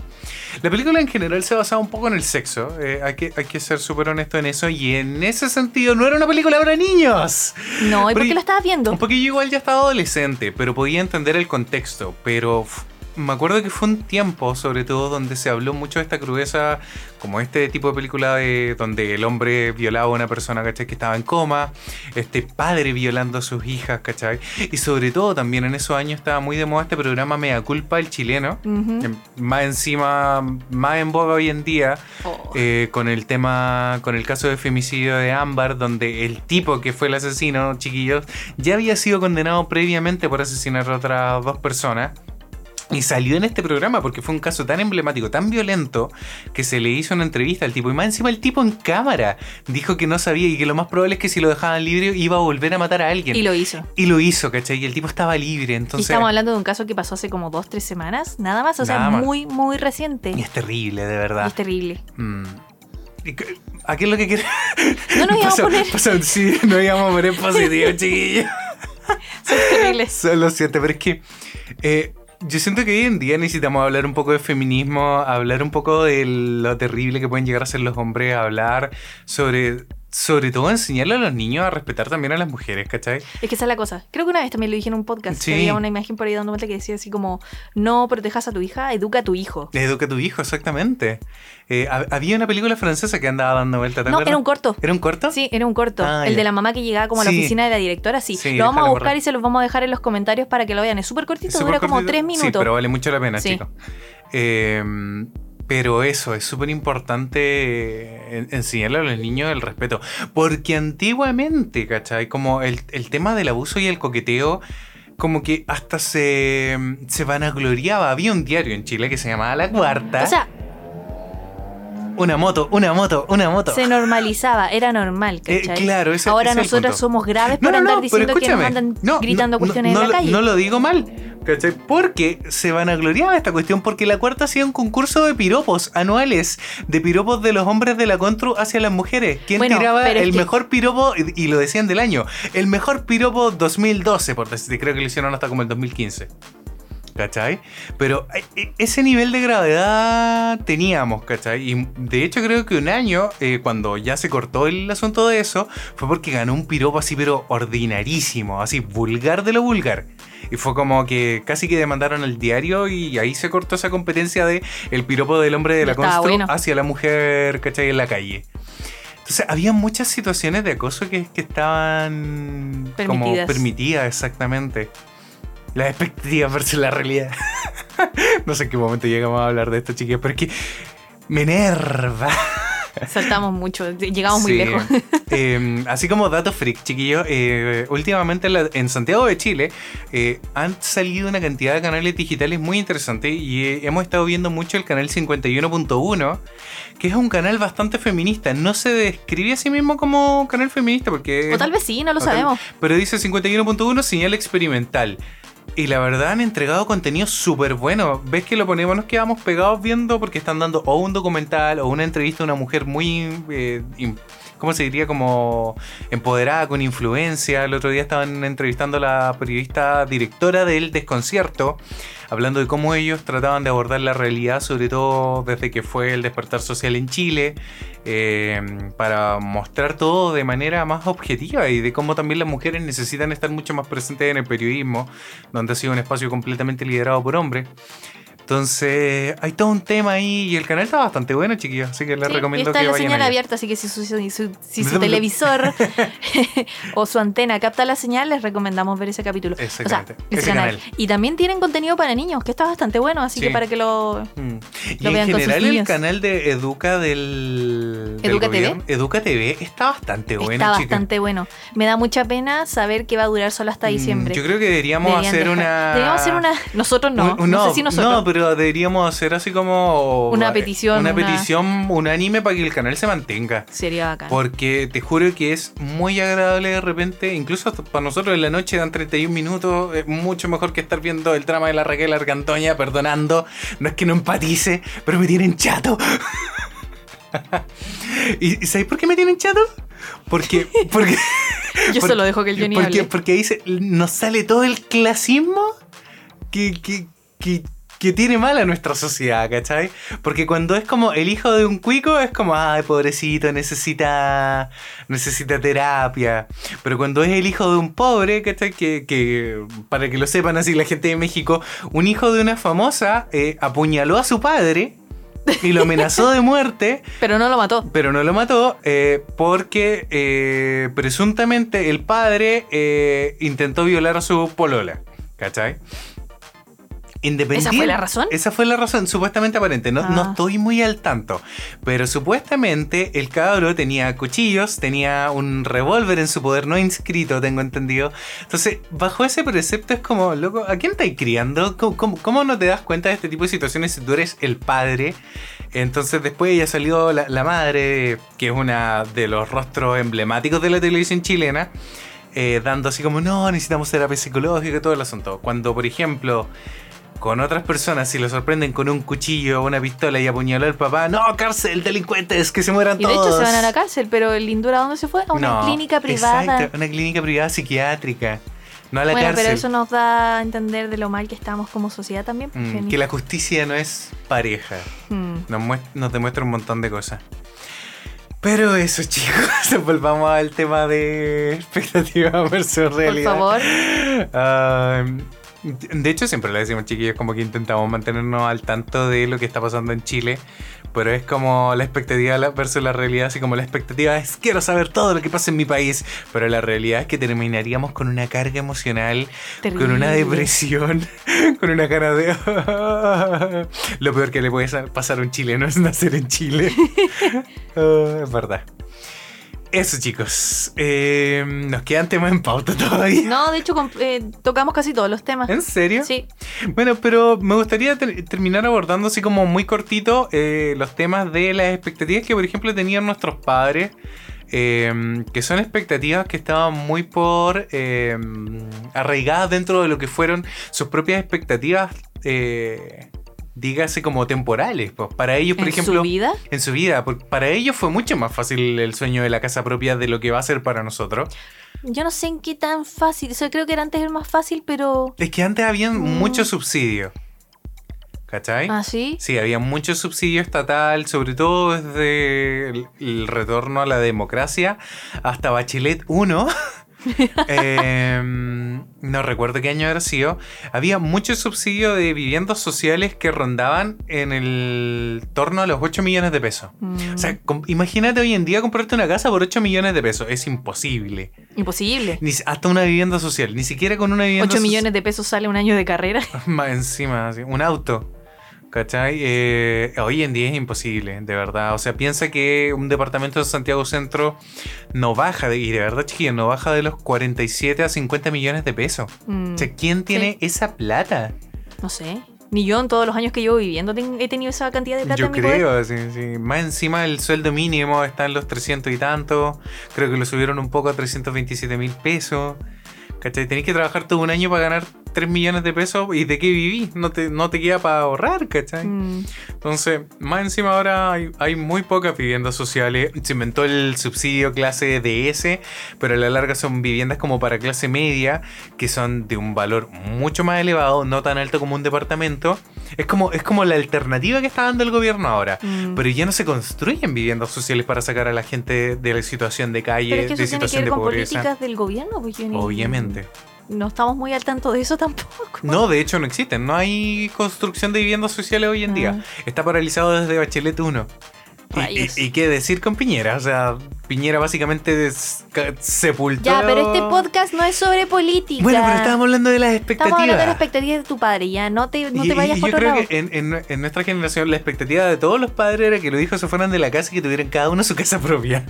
La película en general se basaba un poco en el sexo. eh, hay, que, hay que ser súper honesto en eso. Y en ese sentido, no era una película para niños. No, ¿y por qué lo estabas viendo? Porque yo igual ya estaba adolescente, pero podía entender el contexto. Pero me acuerdo que fue un tiempo, sobre todo, donde se habló mucho de esta crudeza, como este tipo de película de, donde el hombre violaba a una persona, ¿cachai? Que estaba en coma, este padre violando a sus hijas, ¿cachai? Y sobre todo también en esos años estaba muy de moda este programa Mea Culpa, el chileno. Más encima, más en boga hoy en día, Oh. eh, con el tema, con el caso de femicidio de Ámbar, donde el tipo que fue el asesino, chiquillos, ya había sido condenado previamente por asesinar a otras dos personas. Y salió en este programa porque fue un caso tan emblemático, tan violento, que se le hizo una entrevista al tipo. Y más encima el tipo en cámara dijo que no sabía y que lo más probable es que si lo dejaban libre iba a volver a matar a alguien. Y lo hizo. Y lo hizo, ¿cachai? Y el tipo estaba libre, y entonces... estamos hablando de un caso que pasó hace como dos, tres semanas, nada más, o sea, más. muy, muy reciente. Y es terrible, de Y verdad. es terrible. Mm. ¿Y ¿A qué es lo que quieres? No nos íbamos a poner. sí, no íbamos a poner positivo, chiquillos. Son terribles. Solo siento, pero es que eh, yo siento que hoy en día necesitamos hablar un poco de feminismo, hablar un poco de lo terrible que pueden llegar a ser los hombres, hablar sobre, sobre todo enseñarle a los niños a respetar también a las mujeres, ¿cachai? Es que esa es la cosa. Creo que una vez también lo dije en un podcast. Sí. que había una imagen por ahí dando vuelta que decía así como: No protejas a tu hija, educa a tu hijo. Educa a tu hijo, exactamente. Eh, ha- había una película francesa que andaba dando vuelta, ¿te No, acuerdas? era un corto. ¿Era un corto? Sí, era un corto. Ah, el ya. de la mamá que llegaba como a la Sí. oficina de la directora, sí. Sí, lo vamos a buscar correr. y se los vamos a dejar en los comentarios para que lo vean. Es súper cortito, Súper dura como tres Sí, minutos. pero vale mucho la pena, Sí. chicos. Eh, pero eso, es súper importante eh, en- enseñarle a los niños el respeto. Porque antiguamente, ¿cachai? Como el, el tema del abuso y el coqueteo, como que hasta se, se vanagloriaba. Había un diario en Chile que se llamaba La Cuarta. O sea, una moto, una moto, una moto. se normalizaba, era normal, Eh, ¿cachai? claro, ese- Ahora ese punto. somos graves No, por no, andar no, diciendo que nos andan No, gritando no, cuestiones no en la calle. No lo digo mal, ¿cachai? Porque se vanagloriaba esta cuestión porque la cuarta hacía un concurso de piropos anuales, de piropos de los hombres de la Contru hacia las mujeres. ¿Quién Bueno, tiraba el que- mejor piropo? Y, y lo decían del año. El mejor piropo 2012, por decir, creo que lo hicieron hasta como el 2015. ¿Cachai? Pero eh, eh, ese nivel de gravedad teníamos, ¿cachai? Y de hecho creo que un año, eh, cuando ya se cortó el asunto de eso, fue porque ganó un piropo así, pero ordinarísimo, así, vulgar de lo vulgar. Y fue como que casi que demandaron al diario y ahí se cortó esa competencia de el piropo del hombre de la constru bueno. hacia la mujer, ¿cachai? En la calle. Entonces, había muchas situaciones de acoso que, que estaban como permitidas, exactamente. Las expectativas versus la realidad. no sé en qué momento llegamos a hablar de esto, chiquillos, pero es que me enerva. Saltamos mucho, llegamos muy lejos. Eh, así como dato freak, chiquillos, eh, últimamente en, Santiago de Chile eh, han salido una cantidad de canales digitales muy interesantes y eh, hemos estado viendo mucho el canal 51.1, que es un canal bastante feminista. No se describe a sí mismo como canal feminista porque... O tal vez sí, no lo tal- sabemos. Pero dice 51.1 señal experimental. Y la verdad han entregado contenido súper bueno. Ves que lo ponemos, nos quedamos pegados viendo porque están dando o un documental o una entrevista a una mujer muy... eh, ¿Cómo se diría? Como empoderada, con influencia. El otro día estaban entrevistando a la periodista directora del desconcierto, hablando de cómo ellos trataban de abordar la realidad, sobre todo desde que fue el despertar social en Chile, eh, para mostrar todo de manera más objetiva y de cómo también las mujeres necesitan estar mucho más presentes en el periodismo, donde ha sido un espacio completamente liderado por hombres. Entonces, hay todo un tema ahí y el canal está bastante bueno, chiquillos, así que les Sí, recomiendo está que la vayan señal abierta, así que si su, si su- si su televisor o su antena capta la señal, les recomendamos ver ese capítulo. Exactamente, O sea, ese ese canal. canal. Y también tienen contenido para niños, que está bastante bueno, así Sí. que para que lo... Mm. Y Lo en vean con sus general el canal de Educa del, del Educa TV. gobierno, Educa TV está bastante bueno, está chicas. bastante bueno. Me da mucha pena saber que va a durar solo hasta Mm, diciembre. Yo creo que deberíamos Deberían hacer dejar- una. Deberíamos hacer una... Nosotros no, un- no, sé si nosotros. no, pero deberíamos hacer así como. Una petición, Una una- petición unánime para que el canal se mantenga. Sería bacán. Porque te juro que es muy agradable de repente, incluso hasta para nosotros en la noche dan 31 minutos, es mucho mejor que estar viendo el drama de la Raquel Argantoña, perdonando, no es que no empatice, pero me tienen chato. ¿Y, sabéis por qué me tienen chato? Porque, porque, Yo Por- solo dejo que el Johnny porque, hable. porque ahí se- nos sale todo el clasismo que, que, que, que tiene mal a nuestra sociedad, ¿cachai? Porque cuando es como el hijo de un cuico, es como, ay, pobrecito, necesita, necesita terapia. Pero cuando es el hijo de un pobre, ¿cachai? Que, que para que lo sepan así la gente de México, un hijo de una famosa eh, apuñaló a su padre y lo amenazó de muerte. Pero no lo mató. Pero no lo mató eh, porque eh, presuntamente el padre eh, intentó violar a su polola. ¿Cachai? Independiente. ¿Esa fue la razón? Esa fue la razón, supuestamente aparente. No, no Ah. estoy muy al tanto. Pero supuestamente el cabro tenía cuchillos, tenía un revólver en su poder no inscrito, tengo entendido. Entonces, bajo ese precepto es como, loco, ¿a quién estáis criando? ¿Cómo, cómo, cómo no te das cuenta de este tipo de situaciones si tú eres el padre? Entonces después ya salió la, la madre, que es una de los rostros emblemáticos de la televisión chilena, eh, dando así como, no, necesitamos terapia psicológica y todo el asunto. Cuando, por ejemplo, con otras personas, si lo sorprenden con un cuchillo o una pistola y apuñaló al papá, no, cárcel, delincuentes, que se mueran Y de todos. hecho se van a la cárcel, pero el Lindura, ¿a dónde se fue? A una No, clínica privada. Exacto, una clínica privada psiquiátrica. No a la bueno, cárcel. pero eso nos da a entender de lo mal que estamos como sociedad también. Mm, que la justicia no es pareja. Mm. Nos, muest- nos demuestra un montón de cosas. Pero eso, chicos, volvamos al tema de expectativa versus Por realidad. favor. Ah, de hecho, siempre le decimos, chiquillos, como que intentamos mantenernos al tanto de lo que está pasando en Chile. Pero es como la expectativa versus la realidad. Así como la expectativa es quiero saber todo lo que pasa en mi país. Pero la realidad es que terminaríamos con una carga emocional, con una depresión, con una cara de. lo peor que le puede sa- pasar a un chileno es nacer en Chile. Ah, es verdad. Eso, chicos. Eh, nos quedan temas en pauta todavía. No, de hecho eh, tocamos casi todos los temas. ¿En serio? Sí. Bueno, pero me gustaría ter- terminar abordando así como muy cortito eh, los temas de las expectativas que, por ejemplo, tenían nuestros padres. que son expectativas que estaban muy por eh, arraigadas dentro de lo que fueron sus propias expectativas, eh, dígase como temporales. Pues para ellos, por en ejemplo, su vida. en su vida, para ellos fue mucho más fácil el sueño de la casa propia de lo que va a ser para nosotros. Yo no sé en qué tan fácil. O sea, creo que era antes el más fácil, pero. Es que antes había Mm. mucho subsidio. ¿Cachai? ¿Ah, sí? Sí, había mucho subsidio estatal, sobre todo desde el, el retorno a la democracia hasta Bachelet 1. Em, no recuerdo qué año habrá sido. Había mucho subsidio de viviendas sociales que rondaban en el torno a los 8 millones de pesos. Mm, O sea, imagínate hoy en día comprarte una casa por 8 millones de pesos. Es imposible. imposible. Ni, hasta una vivienda social. Ni siquiera con una vivienda 8 soci- millones de pesos sale un año de carrera. Más encima, así, un auto. ¿Cachai? Eh, hoy en día es imposible, de verdad. O sea, piensa que un departamento de Santiago Centro no baja, de, y de verdad, chiquillos, no baja de los 47 a 50 millones de pesos. Mm, O sea, ¿quién tiene esa plata? no sé. Ni yo en todos los años que llevo viviendo he tenido esa cantidad de plata Yo en mi poder. creo, sí, sí. Más encima el sueldo mínimo está en los 300 y tanto. Creo que lo subieron un poco a 327 mil pesos. ¿Cachai? Tenés que trabajar todo un año para ganar 3 millones de pesos. ¿Y de qué vivís? No te, no te queda para ahorrar, ¿cachai? Mm, Entonces, más encima ahora hay, hay muy pocas viviendas sociales. Se inventó el subsidio clase DS, pero a la larga son viviendas como para clase media, que son de un valor mucho más elevado, no tan alto como un departamento. Es como, es como la alternativa que está dando el gobierno ahora. mm. Pero ya no se construyen viviendas sociales para sacar a la gente de la situación de calle, Pero es que de tiene que situación ver de con pobreza. políticas del gobierno, pues ni- Obviamente. No estamos muy al tanto de eso tampoco. No, de hecho no existen. No hay construcción de viviendas sociales hoy en día. Ah. Está paralizado desde Bachelet 1. Y, Rayos. y- y qué decir con Piñera. O sea, Piñera básicamente sepultó. Ya, pero este podcast no es sobre política. Bueno, pero estábamos hablando de las expectativas. Estamos hablando de las expectativas de tu padre, ya. No te, no Y- te vayas y por yo otro creo lado. que en, en- en nuestra generación la expectativa de todos los padres era que los hijos se fueran de la casa y que tuvieran cada uno su casa propia.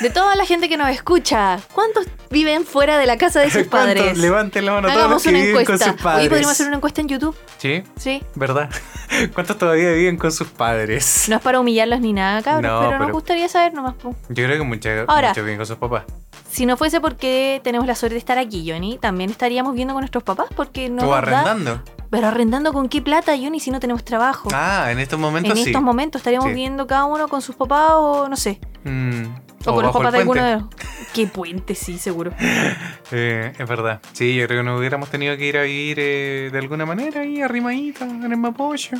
De toda la gente que nos escucha, ¿cuántos viven fuera de la casa de sus padres? Levanten la mano todos los Hagamos que una viven con sus padres. Hoy podríamos hacer una encuesta en YouTube. Sí, Sí. ¿verdad? ¿Cuántos todavía viven con sus padres? No es para humillarlos ni nada, No, pero, nos gustaría saber nomás. po. Yo creo que muchos Ahora- muchos viven con sus papás. Si no fuese porque tenemos la suerte de estar aquí, Johnny, también estaríamos viendo con nuestros papás porque no ¿Tú da- arrendando? Pero arrendando con qué plata, Johnny, si no tenemos trabajo. Ah, en estos momentos en sí. estos momentos estaríamos Sí. viendo cada uno con sus papás o no sé. Mm, O, O con los papás de alguno de los. Qué puente, sí, seguro. Eh, es verdad. Sí, yo creo que nos hubiéramos tenido que ir a vivir eh, de alguna manera ahí arrimadita en el Mapocho.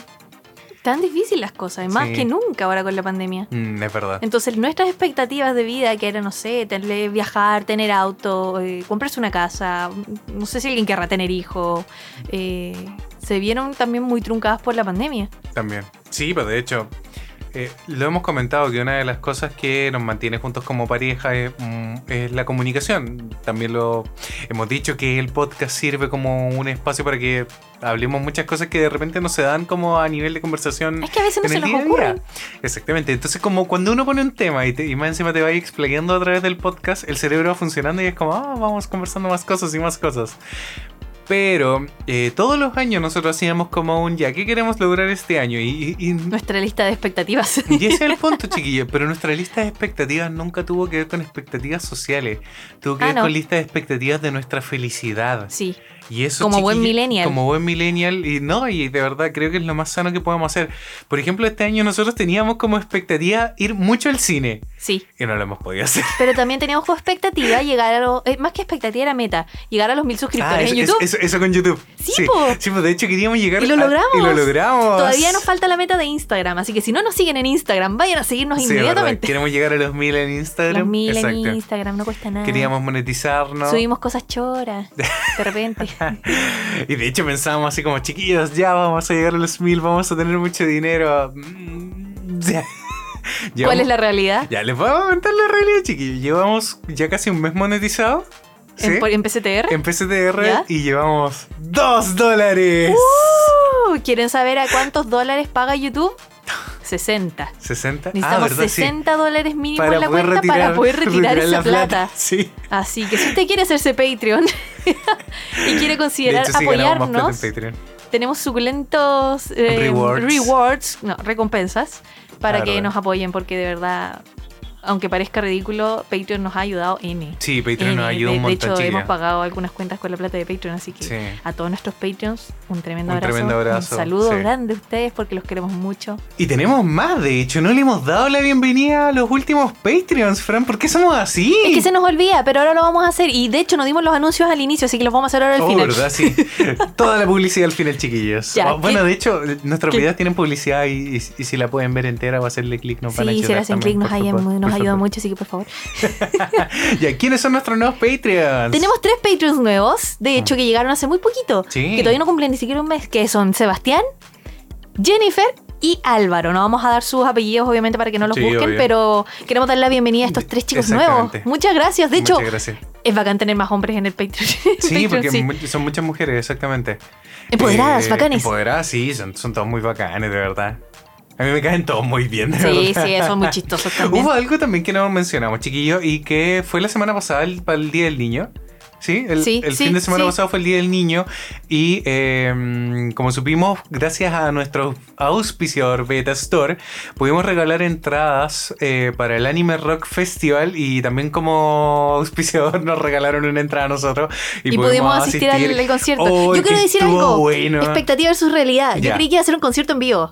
Tan difícil las cosas, y más Sí. que nunca ahora con la pandemia. Mm, es verdad. Entonces, nuestras expectativas de vida, que era, no sé, tener, viajar, tener auto, eh, comprarse una casa, no sé si alguien querrá tener hijos, eh, se vieron también muy truncadas por la pandemia. También. Sí, pero de hecho, eh, lo hemos comentado que una de las cosas que nos mantiene juntos como pareja es, mm, es la comunicación. También lo hemos dicho que el podcast sirve como un espacio para que hablemos muchas cosas que de repente no se dan como a nivel de conversación. Es que a veces no se nos día a día. ocurre. Exactamente. Entonces, como cuando uno pone un tema y, te- y más encima te va explayando a través del podcast, el cerebro va funcionando y es como, ah, vamos conversando más cosas y más cosas. Pero eh, todos los años nosotros hacíamos como un ya, ¿qué queremos lograr este año? Y, y- y- Nuestra lista de expectativas. y ese es el punto, chiquillos. Pero nuestra lista de expectativas nunca tuvo que ver con expectativas sociales. Tuvo que Ah, ver no. con lista de expectativas de nuestra felicidad. sí. Y eso, Como buen millennial. Como buen millennial. Y no, y de verdad creo que es lo más sano que podemos hacer. Por ejemplo, este año nosotros teníamos como expectativa ir mucho al cine. Sí. Y no lo hemos podido hacer. Pero también teníamos como expectativa llegar a los. eh, más que expectativa era meta, llegar a los mil suscriptores Ah, en eso, YouTube. eso- eso con YouTube. Sí, po. Sí, pues de hecho queríamos llegar Y lo a- logramos. y lo logramos. Todavía nos falta la meta de Instagram, así que si no nos siguen en Instagram, vayan a seguirnos Sí, inmediatamente. Queremos llegar a los mil en Instagram. Los mil en. Instagram, no cuesta nada. Queríamos monetizarnos. Subimos cosas choras, de repente. Y de hecho pensábamos así como, chiquillos, ya vamos a llegar a los mil, vamos a tener mucho dinero. Mm. ¿Cuál es la realidad? Ya les voy a comentar la realidad, chiquillos. Llevamos ya casi un mes monetizado. ¿sí? ¿En, por- en PCTR? En PCTR ¿Ya? y llevamos dos dólares. Uh, ¿Quieren saber a cuántos dólares paga YouTube? 60. 60. Necesitamos ah, ¿verdad? Sí. 60 dólares mínimo Para en la cuenta retirar, para poder retirar, esa la plata. Sí. Así que si usted quiere hacerse Patreon y quiere De considerar hecho, sí apoyarnos, tenemos suculentos eh, Rewards. rewards, no, recompensas, para que nos apoyen, porque de verdad, aunque parezca ridículo, Patreon nos ha ayudado N. Sí, Patreon N. nos ayuda de, un de montón, hecho, hemos pagado algunas cuentas con la plata de Patreon, así que Sí. a todos nuestros Patreons, un tremendo Un abrazo. tremendo abrazo, Un saludo sí. grande a ustedes porque los queremos mucho. Y tenemos más, de hecho, no le hemos dado la bienvenida a los últimos Patreons, Fran. ¿Por qué somos así? Es que se nos olvida, pero ahora lo vamos a hacer. Y de hecho, nos dimos los anuncios al inicio, así que los vamos a hacer ahora al Oh, final. ¿verdad? Sí. Toda la publicidad al final, chiquillos. Ya, bueno, ¿qué- de hecho, nuestros videos tienen publicidad y, y- y si la pueden ver entera o hacerle clic, nos van a Sí, si le hacen clic nos, favor, nos ayuda mucho, así que por favor. ya, ¿quiénes son nuestros nuevos Patreons? Tenemos tres Patreons nuevos, de hecho, que llegaron hace muy poquito. Ah. Sí. Que todavía no cumplen ni siquiera un mes, que son Sebastián, Jennifer y Álvaro. No vamos a dar sus apellidos, obviamente, para que no los Sí, busquen, obvio. pero queremos dar la bienvenida a estos tres chicos nuevos. Muchas gracias. De hecho, gracias. es bacán tener más hombres en el Patreon. Sí, Patreon, porque sí. son muchas mujeres, exactamente. Empoderadas, Eh, bacanes. Empoderadas, sí, son, son todos muy bacanes, de verdad. A mí me caen todos muy bien, de Sí, verdad. sí, son muy chistosos también. Hubo algo también que no mencionamos, chiquillo, y que fue la semana pasada, el, para el Día del Niño. Sí, el, Sí, el sí, fin de semana sí. pasado fue el Día del Niño. Y eh, como supimos, gracias a nuestro auspiciador Beta Store, pudimos regalar entradas eh, para el Anime Rock Festival. Y también como auspiciador nos regalaron una entrada a nosotros. Y, Y, pudimos asistir, Al, al concierto. Oh, Yo quiero decir algo. bueno. Expectativa versus realidad. Yo Ya. creí que iba a ser un concierto en vivo.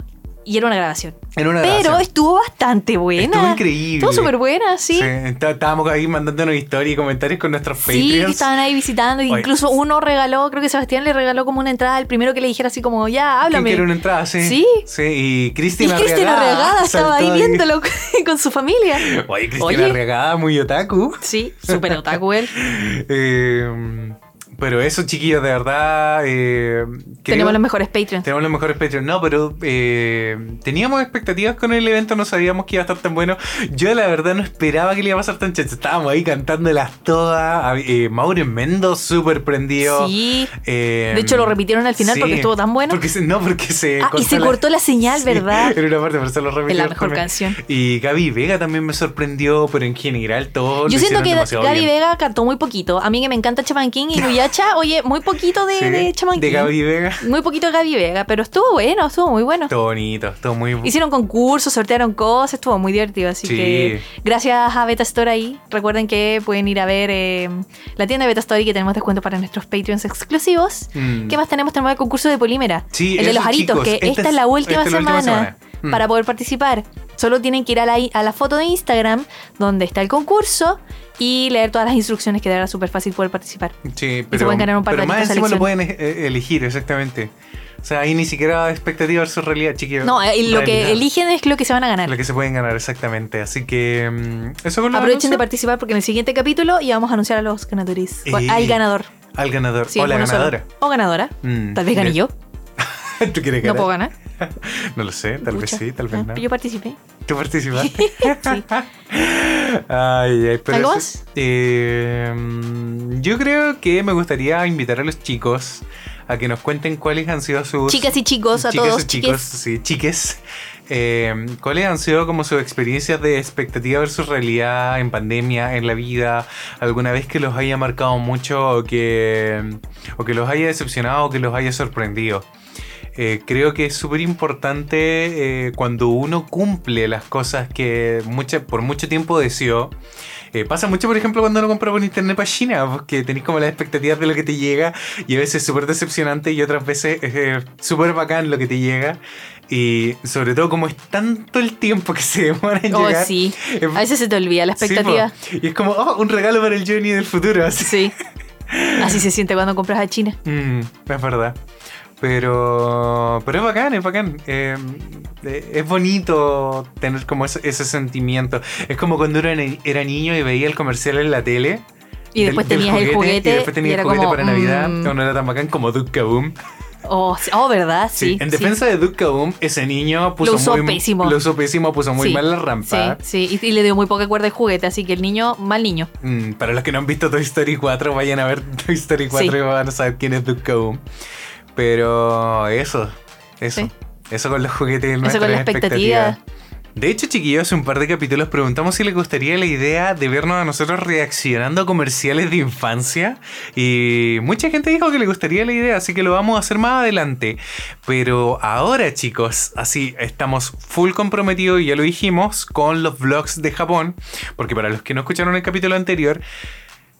Y era una grabación. Era una Pero grabación. estuvo bastante buena. Estuvo increíble. Estuvo súper buena, sí. Sí, está- estábamos ahí mandándonos historias y comentarios con nuestros Sí, Patreons. estaban ahí visitando. Oye. Incluso uno regaló, creo que Sebastián le regaló como una entrada al primero que le dijera así como, ya, ¿Quién háblame. quiere una entrada? Sí. Sí. Sí, y Y Cristina Cristina Regada estaba ahí viéndolo con su familia. Oye, Cristina. Regada, muy otaku. Sí, súper otaku él. Eh, pero eso, chiquillos, de verdad. eh, creo- Tenemos los mejores Patreons. Tenemos los mejores Patreons. No, pero eh, teníamos expectativas con el evento, no sabíamos que iba a estar tan bueno. Yo, la verdad, no esperaba que le iba a pasar tan chacho. Estábamos ahí cantándolas todas. Eh, Mauro Mendo, súper prendido. Sí. Eh, De hecho, lo repitieron al final sí, porque estuvo tan bueno. Porque se- no, porque se. Ah, y se cortó la señal, Sí, ¿verdad? Era una parte, pero se lo Es repitieron la mejor también. canción. Y Gaby Vega también me sorprendió, pero en general todo. Yo siento que Gaby bien. Vega cantó muy poquito. A mí que me encanta Chaman King y Oye, muy poquito de, Sí, de Chaman de King. Gaby Vega. Muy poquito de Gaby Vega, pero estuvo bueno, estuvo muy bueno. Todo bonito, todo muy. Hicieron concursos, sortearon cosas, estuvo muy divertido. Así Sí. que gracias a Beta Store ahí. Recuerden que pueden ir a ver eh, la tienda de Beta Store y que tenemos descuento para nuestros Patreons exclusivos. Mm. ¿Qué más tenemos? Tenemos el concurso de Polímera. Sí, el de eso, los aritos, chicos, que esta esta, es- la última esta es la semana, última semana. Mm. para poder participar. Solo tienen que ir a la, a la foto de Instagram donde está el concurso y leer todas las instrucciones que dará súper fácil poder participar. Sí, pero, pueden ganar un par pero de más encima lo pueden eh, elegir, exactamente. O sea, ahí ni siquiera expectativa versus realidad, chiquillos. No, eh, lo que Realidad. eligen es lo que se van a ganar. Lo que se pueden ganar, exactamente. Así que mm, eso con los Aprovechen de participar porque en el siguiente capítulo ya vamos a anunciar a los ganadores. Eh, al ganador. Al ganador. Sí, o la uno solo. ganadora. O ganadora. Mm, Tal vez bien. yo. ¿Tú quieres No ganar? puedo ganar. No lo sé, tal Pucha. vez sí, tal vez Ah, no. Yo participé. ¿Tú participaste? Sí. Ay, ay, pero ¿Algo eso- más? eh, yo creo que me gustaría invitar a los chicos a que nos cuenten cuáles han sido sus... Chicas y chicos, a Chicas todos, y chicos, chiques. sí, chiques. Eh, ¿Cuáles han sido como sus experiencias de expectativa versus realidad en pandemia, en la vida? ¿Alguna vez que los haya marcado mucho o que, o que los haya decepcionado o que los haya sorprendido? Eh, creo que es súper importante eh, cuando uno cumple las cosas que mucha- por mucho tiempo deseó. Eh, pasa mucho, por ejemplo, cuando uno compra por internet para China, porque tenéis como las expectativas de lo que te llega y a veces es súper decepcionante y otras veces es súper bacán lo que te llega. Y sobre todo como es tanto el tiempo que se demora en Oh, llegar. sí. A veces se te olvida la expectativa. y es como, oh, un regalo para el Johnny del futuro. Así. Sí. Así se siente cuando compras a China. Mm, es verdad. Pero, pero es bacán, es bacán. Eh, eh, es bonito tener como ese, ese sentimiento. Es como cuando era, era niño y veía el comercial en la tele. Y después del- del tenías el juguete. Y después tenías y el juguete como, para Navidad. mm, No era tan bacán como Duke Kaboom. Oh. Oh, ¿verdad? Sí, Sí. en sí. defensa de Duke Kaboom, ese niño puso Lo usó muy, pésimo. Lo usó pésimo, puso muy Sí, mal la rampa. Sí, sí. Y, y le dio muy poca cuerda de juguete, así que el niño, mal niño. Mm, para los que no han visto Toy Story 4, vayan a ver Toy Story 4 Sí. y van a saber quién es Duke Kaboom. Pero eso, eso. Sí. Eso con los juguetes y Eso con la expectativa. expectativas. De hecho, chiquillos, hace un par de capítulos preguntamos si les gustaría la idea de vernos a nosotros reaccionando a comerciales de infancia. Y mucha gente dijo que le gustaría la idea, así que lo vamos a hacer más adelante. Pero ahora, chicos, así estamos full comprometidos, y ya lo dijimos, con los vlogs de Japón. Porque para los que no escucharon el capítulo anterior,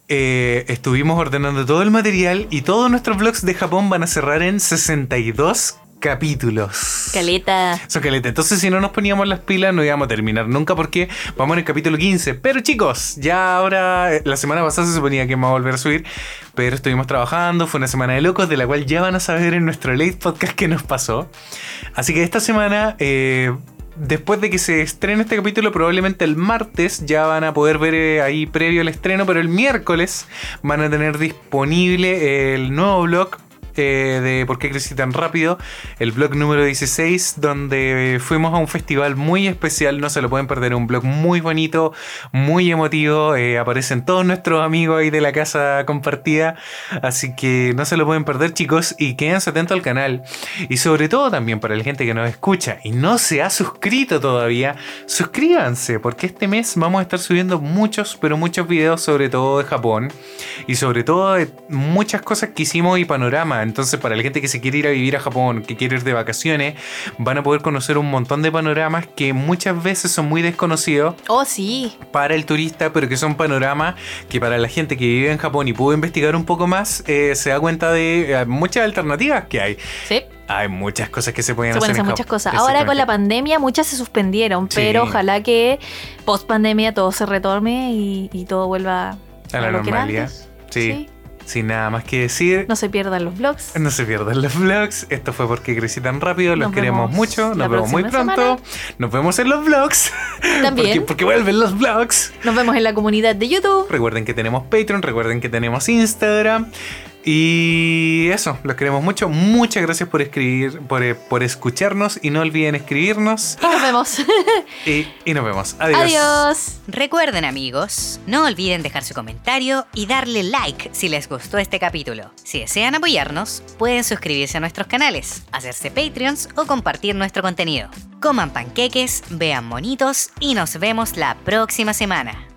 eh, estuvimos ordenando todo el material y todos nuestros vlogs de Japón van a cerrar en 62 capítulos. Caleta. Son caleta. Entonces, si no nos poníamos las pilas, no íbamos a terminar nunca porque vamos en el capítulo 15. Pero chicos, ya ahora, eh, la semana pasada se suponía que íbamos a volver a subir, pero estuvimos trabajando, fue una semana de locos, de la cual ya van a saber en nuestro late podcast qué nos pasó. Así que esta semana, eh, después de que se estrene este capítulo, probablemente el martes ya van a poder ver eh, ahí previo al estreno, pero el miércoles van a tener disponible el nuevo blog eh, de por qué crecí tan rápido, el blog número 16, donde fuimos a un festival muy especial, no se lo pueden perder, un blog muy bonito, muy emotivo, eh, aparecen todos nuestros amigos ahí de la casa compartida, así que no se lo pueden perder chicos y quédense atentos al canal. Y sobre todo también para la gente que nos escucha y no se ha suscrito todavía, suscríbanse, porque este mes vamos a estar subiendo muchos, pero muchos videos sobre todo de Japón y sobre todo de muchas cosas que hicimos y panorama. Entonces, para la gente que se quiere ir a vivir a Japón, que quiere ir de vacaciones, van a poder conocer un montón de panoramas que muchas veces son muy desconocidos Oh, sí. para el turista, pero que son panoramas que para la gente que vive en Japón y pudo investigar un poco más, eh, se da cuenta de eh, muchas alternativas que hay. Sí. Hay muchas cosas que se pueden Se hacer. pueden hacer en muchas Japón. cosas. Ahora con la pandemia muchas se suspendieron, Sí. pero ojalá que post pandemia todo se retome y, y todo vuelva A la que era normalidad. antes. Sí. Sin nada más que decir. No se pierdan los vlogs. No se pierdan los vlogs. Esto fue porque crecí tan rápido. Los Nos queremos mucho. Nos vemos muy pronto. Nos vemos en los vlogs. También. Porque, porque vuelven los vlogs. Nos vemos en la comunidad de YouTube. Recuerden que tenemos Patreon. Recuerden que tenemos Instagram. Y eso, los queremos mucho. Muchas gracias por escribir, por, eh, por escucharnos. Y no olviden escribirnos. Y nos vemos. Y, y nos vemos. Adiós. Adiós. Recuerden amigos, no olviden dejar su comentario y darle like si les gustó este capítulo. Si desean apoyarnos, pueden suscribirse a nuestros canales, hacerse Patreons o compartir nuestro contenido. Coman panqueques, vean monitos y nos vemos la próxima semana.